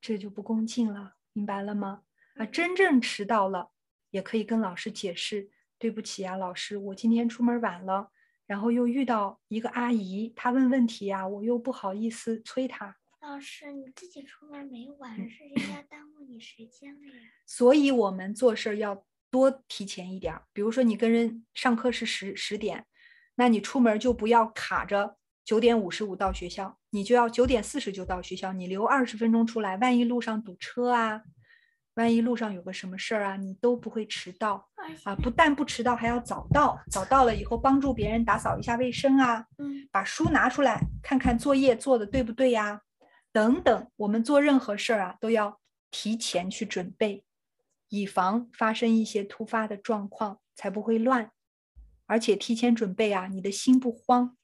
这就不恭敬了，明白了吗？啊，真正迟到了，也可以跟老师解释。对不起啊，老师，我今天出门晚了，然后又遇到一个阿姨，她问问题呀，我又不好意思催她。老师，你自己出门没晚，是人家耽误你时间了呀。所以我们做事要多提前一点。比如说，你跟人上课是十十点，那你出门就不要卡着九点五十五到学校，你就要九点四十就到学校，你留二十分钟出来，万一路上堵车啊。万一路上有个什么事儿啊，你都不会迟到啊！不但不迟到，还要早到。早到了以后，帮助别人打扫一下卫生啊，嗯，把书拿出来看看作业做的对不对呀，等等。我们做任何事儿啊，都要提前去准备，以防发生一些突发的状况，才不会乱。而且提前准备啊，你的心不慌。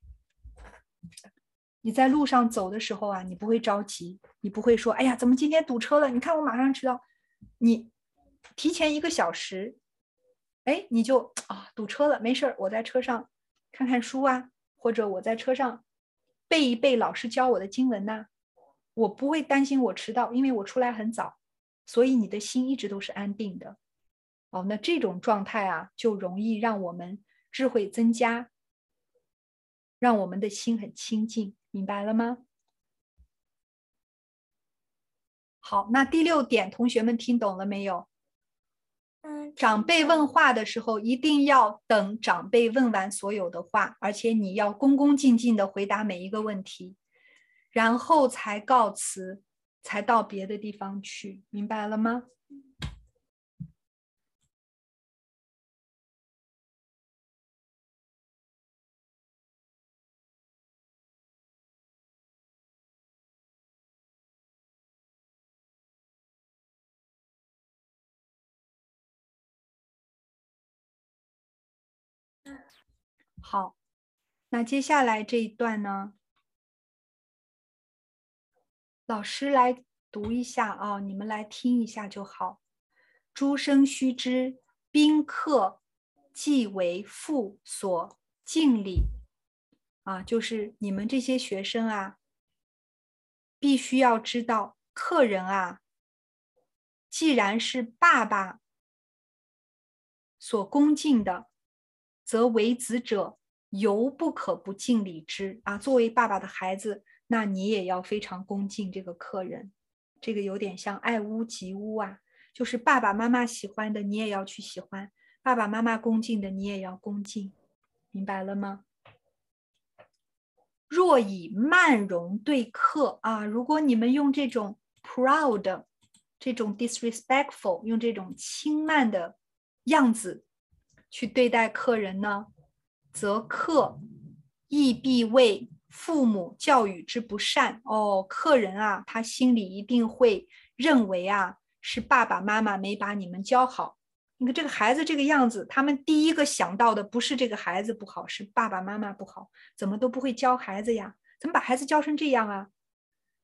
你在路上走的时候啊，你不会着急，你不会说：“哎呀，怎么今天堵车了？你看我马上迟到。”你提前一个小时，哎，你就啊堵车了，没事儿，我在车上看看书啊，或者我在车上背一背老师教我的经文呐，我不会担心我迟到，因为我出来很早，所以你的心一直都是安定的。哦，那这种状态啊，就容易让我们智慧增加，让我们的心很清净，明白了吗？好，那第六点，同学们听懂了没有？嗯，长辈问话的时候，一定要等长辈问完所有的话，而且你要恭恭敬敬的回答每一个问题，然后才告辞，才到别的地方去，明白了吗？好，那接下来这一段呢，老师来读一下啊，你们来听一下就好。诸生须知，宾客既为父所敬礼啊，就是你们这些学生啊，必须要知道，客人啊，既然是爸爸所恭敬的。则为子者犹不可不敬礼之啊！作为爸爸的孩子，那你也要非常恭敬这个客人。这个有点像爱屋及乌啊，就是爸爸妈妈喜欢的，你也要去喜欢；爸爸妈妈恭敬的，你也要恭敬。明白了吗？若以慢容对客啊，如果你们用这种 proud、这种 disrespectful，用这种轻慢的样子。去对待客人呢，则客亦必为父母教育之不善哦。客人啊，他心里一定会认为啊，是爸爸妈妈没把你们教好。你看这个孩子这个样子，他们第一个想到的不是这个孩子不好，是爸爸妈妈不好，怎么都不会教孩子呀？怎么把孩子教成这样啊？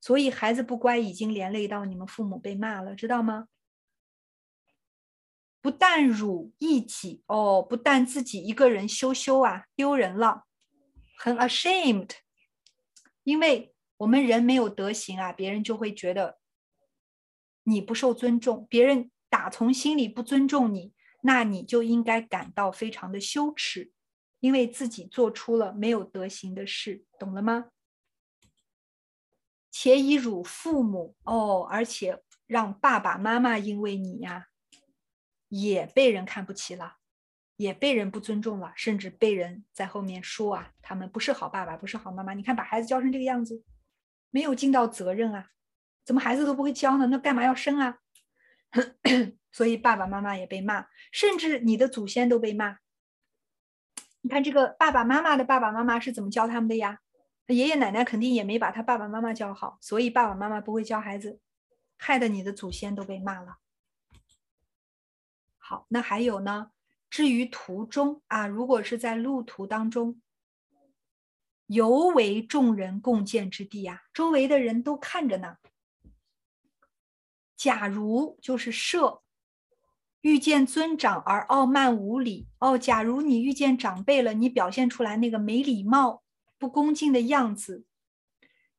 所以孩子不乖，已经连累到你们父母被骂了，知道吗？不但辱一己哦，不但自己一个人羞羞啊，丢人了，很 ashamed，因为我们人没有德行啊，别人就会觉得你不受尊重，别人打从心里不尊重你，那你就应该感到非常的羞耻，因为自己做出了没有德行的事，懂了吗？且以辱父母哦，而且让爸爸妈妈因为你呀，也被人看不起了，也被人不尊重了，甚至被人在后面说啊，他们不是好爸爸，不是好妈妈。你看把孩子教成这个样子，没有尽到责任啊，怎么孩子都不会教呢？那干嘛要生啊？所以爸爸妈妈也被骂，甚至你的祖先都被骂。你看这个爸爸妈妈的爸爸妈妈是怎么教他们的呀？爷爷奶奶肯定也没把他爸爸妈妈教好，所以爸爸妈妈不会教孩子，害得你的祖先都被骂了。好，那还有呢？至于途中啊，如果是在路途当中，尤为众人共见之地呀，周围的人都看着呢。假如就是设遇见尊长而傲慢无礼哦，假如你遇见长辈了，你表现出来那个没礼貌。不恭敬的样子，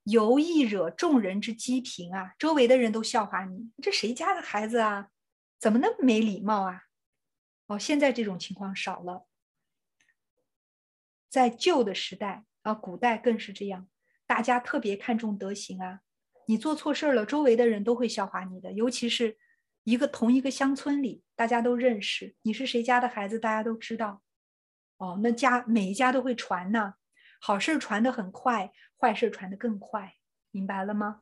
尤易惹众人之讥评啊！周围的人都笑话你，这谁家的孩子啊？怎么那么没礼貌啊？哦，现在这种情况少了，在旧的时代啊，古代更是这样，大家特别看重德行啊。你做错事了，周围的人都会笑话你的，尤其是一个同一个乡村里，大家都认识，你是谁家的孩子，大家都知道。哦，那家每一家都会传呢。好事传得很快，坏事传得更快，明白了吗？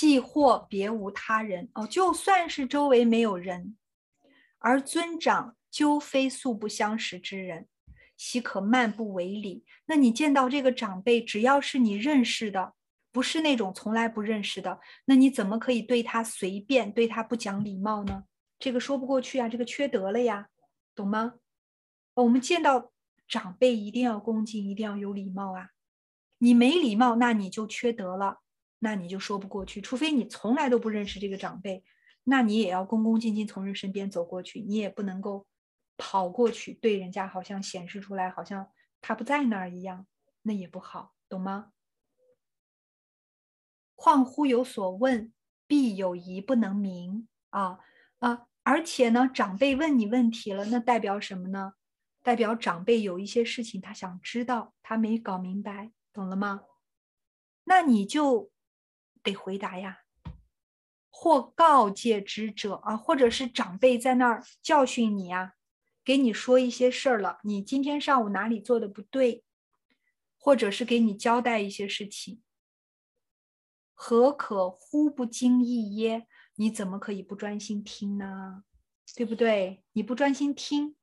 既或别无他人哦，就算是周围没有人，而尊长究非素不相识之人，岂可漫不为礼？那你见到这个长辈，只要是你认识的。不是那种从来不认识的，那你怎么可以对他随便，对他不讲礼貌呢？这个说不过去啊，这个缺德了呀，懂吗？我们见到长辈一定要恭敬，一定要有礼貌啊。你没礼貌，那你就缺德了，那你就说不过去。除非你从来都不认识这个长辈，那你也要恭恭敬敬从人身边走过去，你也不能够跑过去对人家好像显示出来，好像他不在那儿一样，那也不好，懂吗？况乎有所问，必有疑不能明啊啊！而且呢，长辈问你问题了，那代表什么呢？代表长辈有一些事情他想知道，他没搞明白，懂了吗？那你就得回答呀。或告诫之者啊，或者是长辈在那儿教训你呀，给你说一些事儿了，你今天上午哪里做的不对，或者是给你交代一些事情。何可忽不经意耶？你怎么可以不专心听呢？对不对？你不专心听，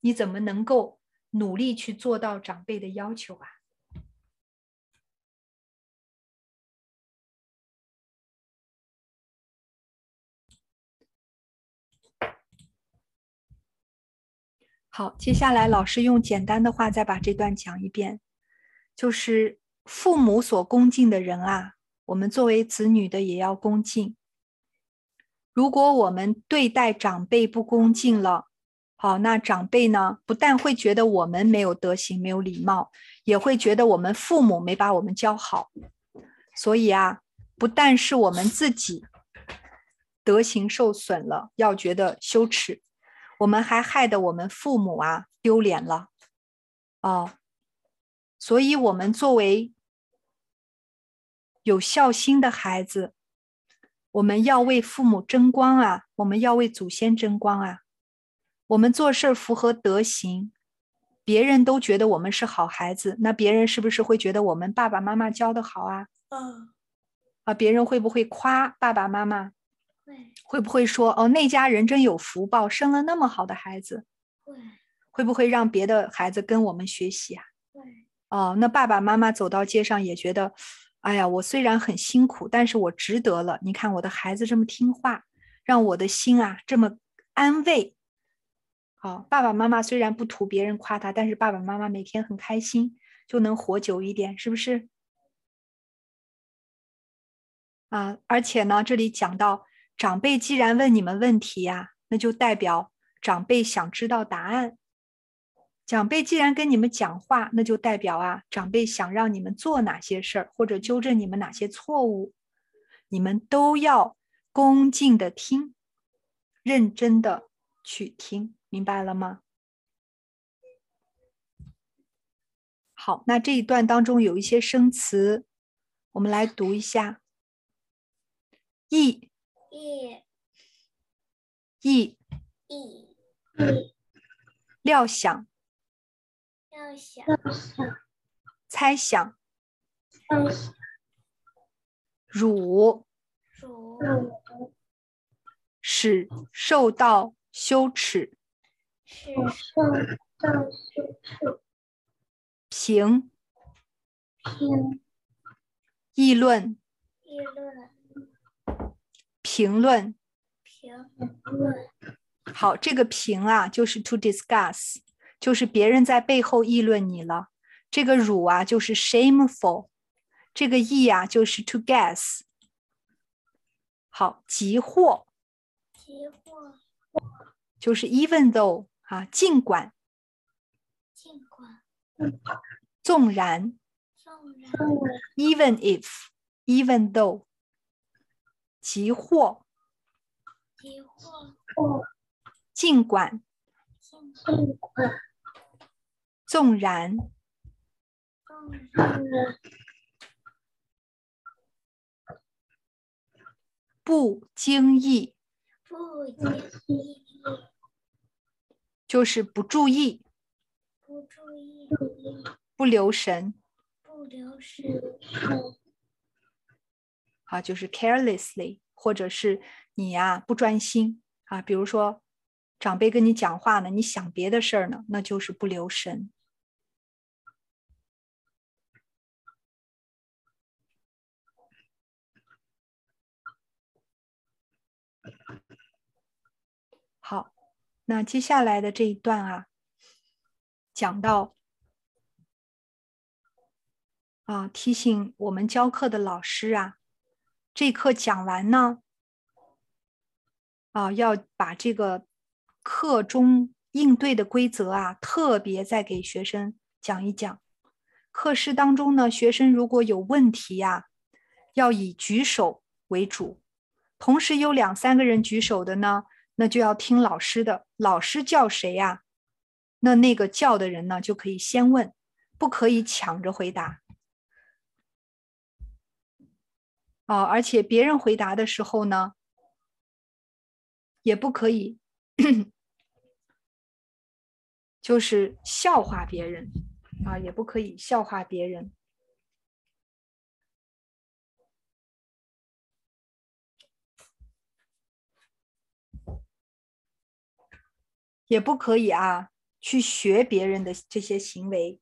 你怎么能够努力去做到长辈的要求啊？好，接下来老师用简单的话再把这段讲一遍，就是父母所恭敬的人啊。我们作为子女的也要恭敬。如果我们对待长辈不恭敬了，好，那长辈呢，不但会觉得我们没有德行、没有礼貌，也会觉得我们父母没把我们教好。所以啊，不但是我们自己德行受损了，要觉得羞耻，我们还害得我们父母啊丢脸了。哦，所以我们作为有孝心的孩子，我们要为父母争光啊！我们要为祖先争光啊！我们做事符合德行，别人都觉得我们是好孩子，那别人是不是会觉得我们爸爸妈妈教的好啊？嗯。啊，别人会不会夸爸爸妈妈？会。不会说哦，那家人真有福报，生了那么好的孩子？会。会不会让别的孩子跟我们学习啊？会。哦，那爸爸妈妈走到街上也觉得。哎呀，我虽然很辛苦，但是我值得了。你看我的孩子这么听话，让我的心啊这么安慰。好，爸爸妈妈虽然不图别人夸他，但是爸爸妈妈每天很开心，就能活久一点，是不是？啊，而且呢，这里讲到长辈既然问你们问题呀，那就代表长辈想知道答案。长辈既然跟你们讲话，那就代表啊，长辈想让你们做哪些事儿，或者纠正你们哪些错误，你们都要恭敬的听，认真的去听，明白了吗？好，那这一段当中有一些生词，我们来读一下。意意。意。意。料想。料想。猜想。猜想。辱。辱。使受到羞耻。使受到羞耻，评。评。议论。议论评论。评论。好，这个评啊，就是 to discuss，就是别人在背后议论你了。这个辱啊，就是 shameful，这个议啊，就是 to guess。好，即或即或就是 even though 啊，尽管。尽管。纵然。纵然。Even if，even though，即或即或尽管尽管纵然纵然不经意，不经意就是不注意、不注意不留神不留神啊，就是 carelessly，或者是你呀、不专心啊。比如说，长辈跟你讲话呢，你想别的事儿呢，那就是不留神。好，那接下来的这一段啊，讲到啊，提醒我们教课的老师啊，这课讲完呢，啊，要把这个课中应对的规则啊，特别再给学生讲一讲。课室当中呢，学生如果有问题呀，要以举手为主，同时有两三个人举手的呢。那就要听老师的，老师叫谁呀？那那个叫的人呢，就可以先问，不可以抢着回答。哦，而且别人回答的时候呢，也不可以，就是笑话别人啊，也不可以笑话别人。也不可以啊，去学别人的这些行为。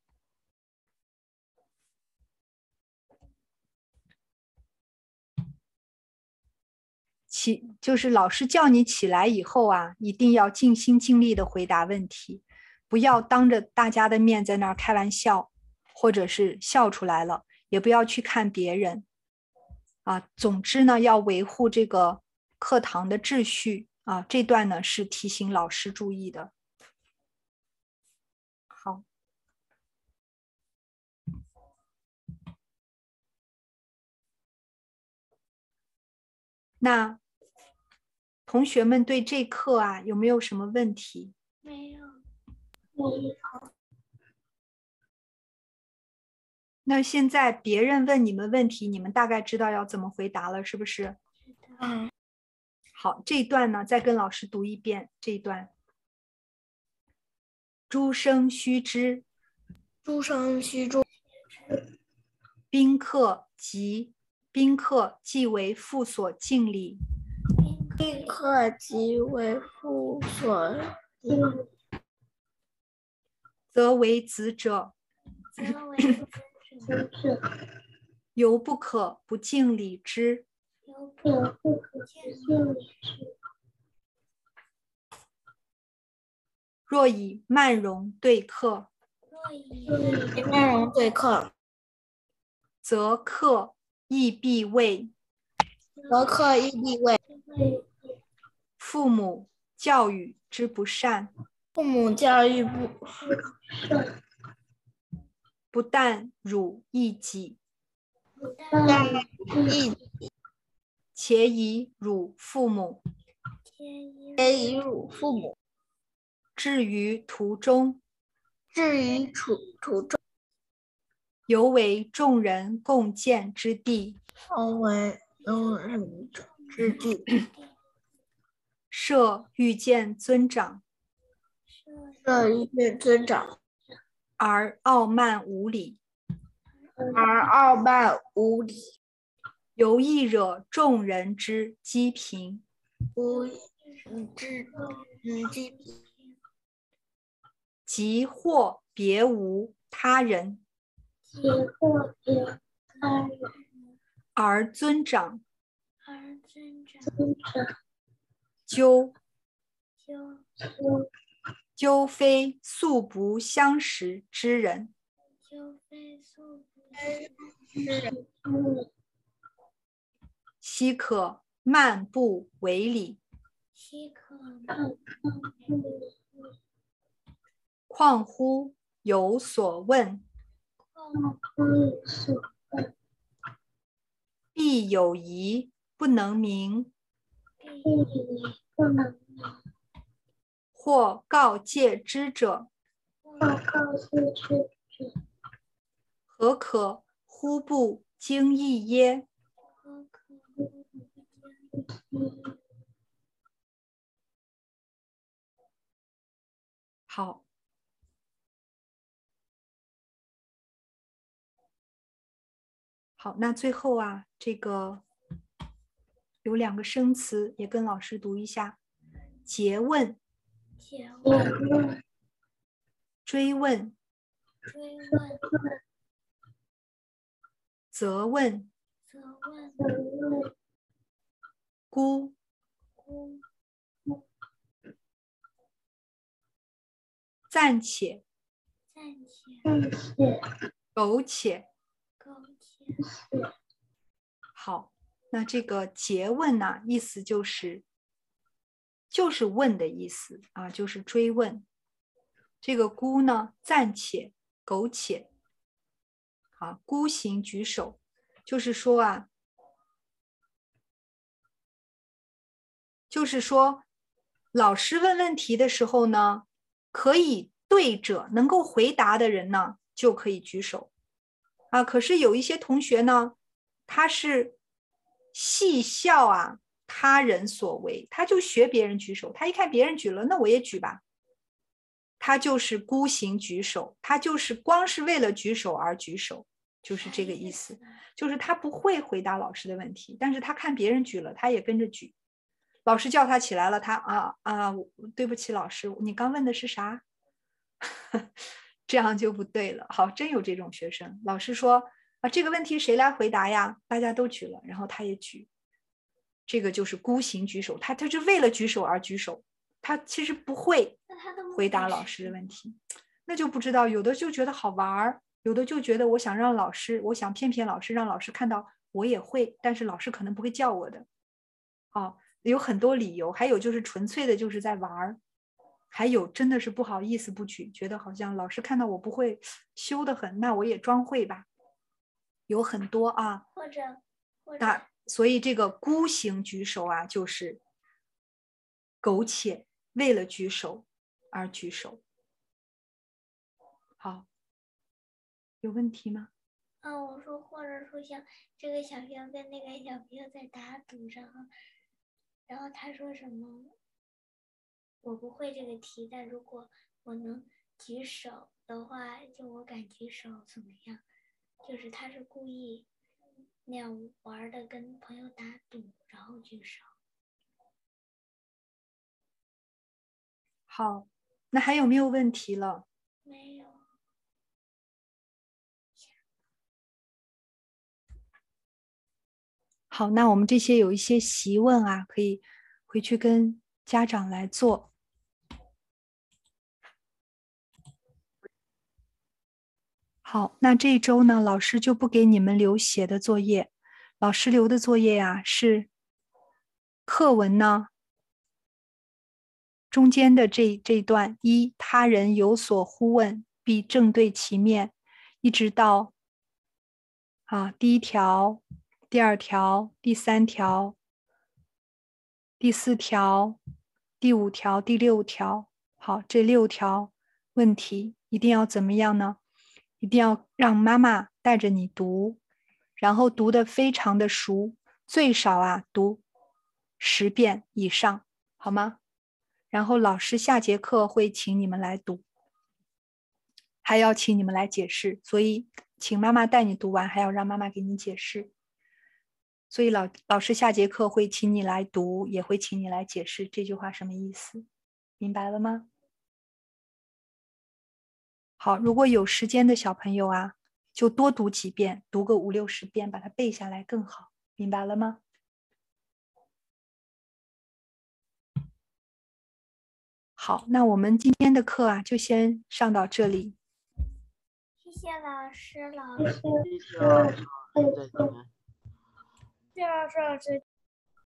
起就是老师叫你起来以后啊，一定要尽心尽力的回答问题，不要当着大家的面在那儿开玩笑，或者是笑出来了，也不要去看别人。啊，总之呢，要维护这个课堂的秩序。啊，这段呢是提醒老师注意的。好，那同学们对这课啊有没有什么问题？没有，没有。那现在别人问你们问题，你们大概知道要怎么回答了，是不是？嗯。好，这一段呢，再跟老师读一遍这一段。诸生须知，诸生须知，宾客即宾客即为父所敬礼，宾客即为父所敬，则为子者，则为子者，犹不可不敬礼之。若以慢容对客，若以慢容对客，则客亦必谓何可以立位？父母教育之不善，父母教育不不但辱一己，但亦且以辱父母，且以辱父母，至于途中，至于途途中，犹为众人共建之地，犹为众人之地。设遇见尊长，设遇见尊长，而傲慢无礼，而傲慢无礼，犹易惹众人之讥评，无之嗯讥评，即或别无他人，即或别他人，而尊长，而尊长，尊长。究究究非素不相识之人，究非素不之人，奚可慢不为礼？奚可况乎有所问？必有疑不能明。不能明或告诫之者，或告诫之者，何可乎不经意耶？好，好，那最后啊，这个。有两个生词，也跟老师读一下：诘问、詰问、追问、追问、责问、责问、姑、姑、暂且、暂且、苟且、苟且。好。那这个诘问呢，意思就是，就是问的意思啊，就是追问。这个姑呢，暂且、苟且，啊，孤行举手，就是说啊，就是说，老师问问题的时候呢，可以对着能够回答的人呢，就可以举手，啊，可是有一些同学呢，他是。戏笑啊，他人所为，他就学别人举手。他一看别人举了，那我也举吧。他就是孤行举手，他就是光是为了举手而举手，就是这个意思。就是他不会回答老师的问题，但是他看别人举了，他也跟着举。老师叫他起来了，他啊啊，对不起，老师，你刚问的是啥？这样就不对了。好，真有这种学生。老师说。啊，这个问题谁来回答呀？大家都举了，然后他也举，这个就是孤行举手，他他是为了举手而举手，他其实不会回答老师的问题，那就不知道，有的就觉得好玩儿，有的就觉得我想让老师，我想骗骗老师，让老师看到我也会，但是老师可能不会叫我的，哦，有很多理由，还有就是纯粹的就是在玩儿，还有真的是不好意思不举，觉得好像老师看到我不会，羞得很，那我也装会吧。有很多啊，或者，或者那所以这个孤行举手啊，就是苟且为了举手而举手。好，有问题吗？啊，我说，或者说像这个小朋友跟那个小朋友在打赌，然后，然后他说什么？我不会这个题，但如果我能举手的话，就我敢举手，怎么样？就是他是故意那样玩的，跟朋友打赌，然后举手。好，那还有没有问题了？没有。好，那我们这些有一些习问啊，可以回去跟家长来做。好，那这一周呢，老师就不给你们留写的作业，老师留的作业呀、是课文呢，中间的这这段，一他人有所呼问，必正对其面，一直到啊第一条、第二条、第三条、第四条、第五条、第六条。好，这六条问题一定要怎么样呢？一定要让妈妈带着你读，然后读的非常的熟，最少啊读十遍以上，好吗？然后老师下节课会请你们来读，还要请你们来解释，所以请妈妈带你读完，还要让妈妈给你解释。所以老老师下节课会请你来读，也会请你来解释这句话什么意思，明白了吗？好，如果有时间的小朋友啊，就多读几遍，读个五六十遍，把它背下来更好，明白了吗？好，那我们今天的课啊，就先上到这里。谢谢老师，老师。谢谢老师，谢谢老师，老师。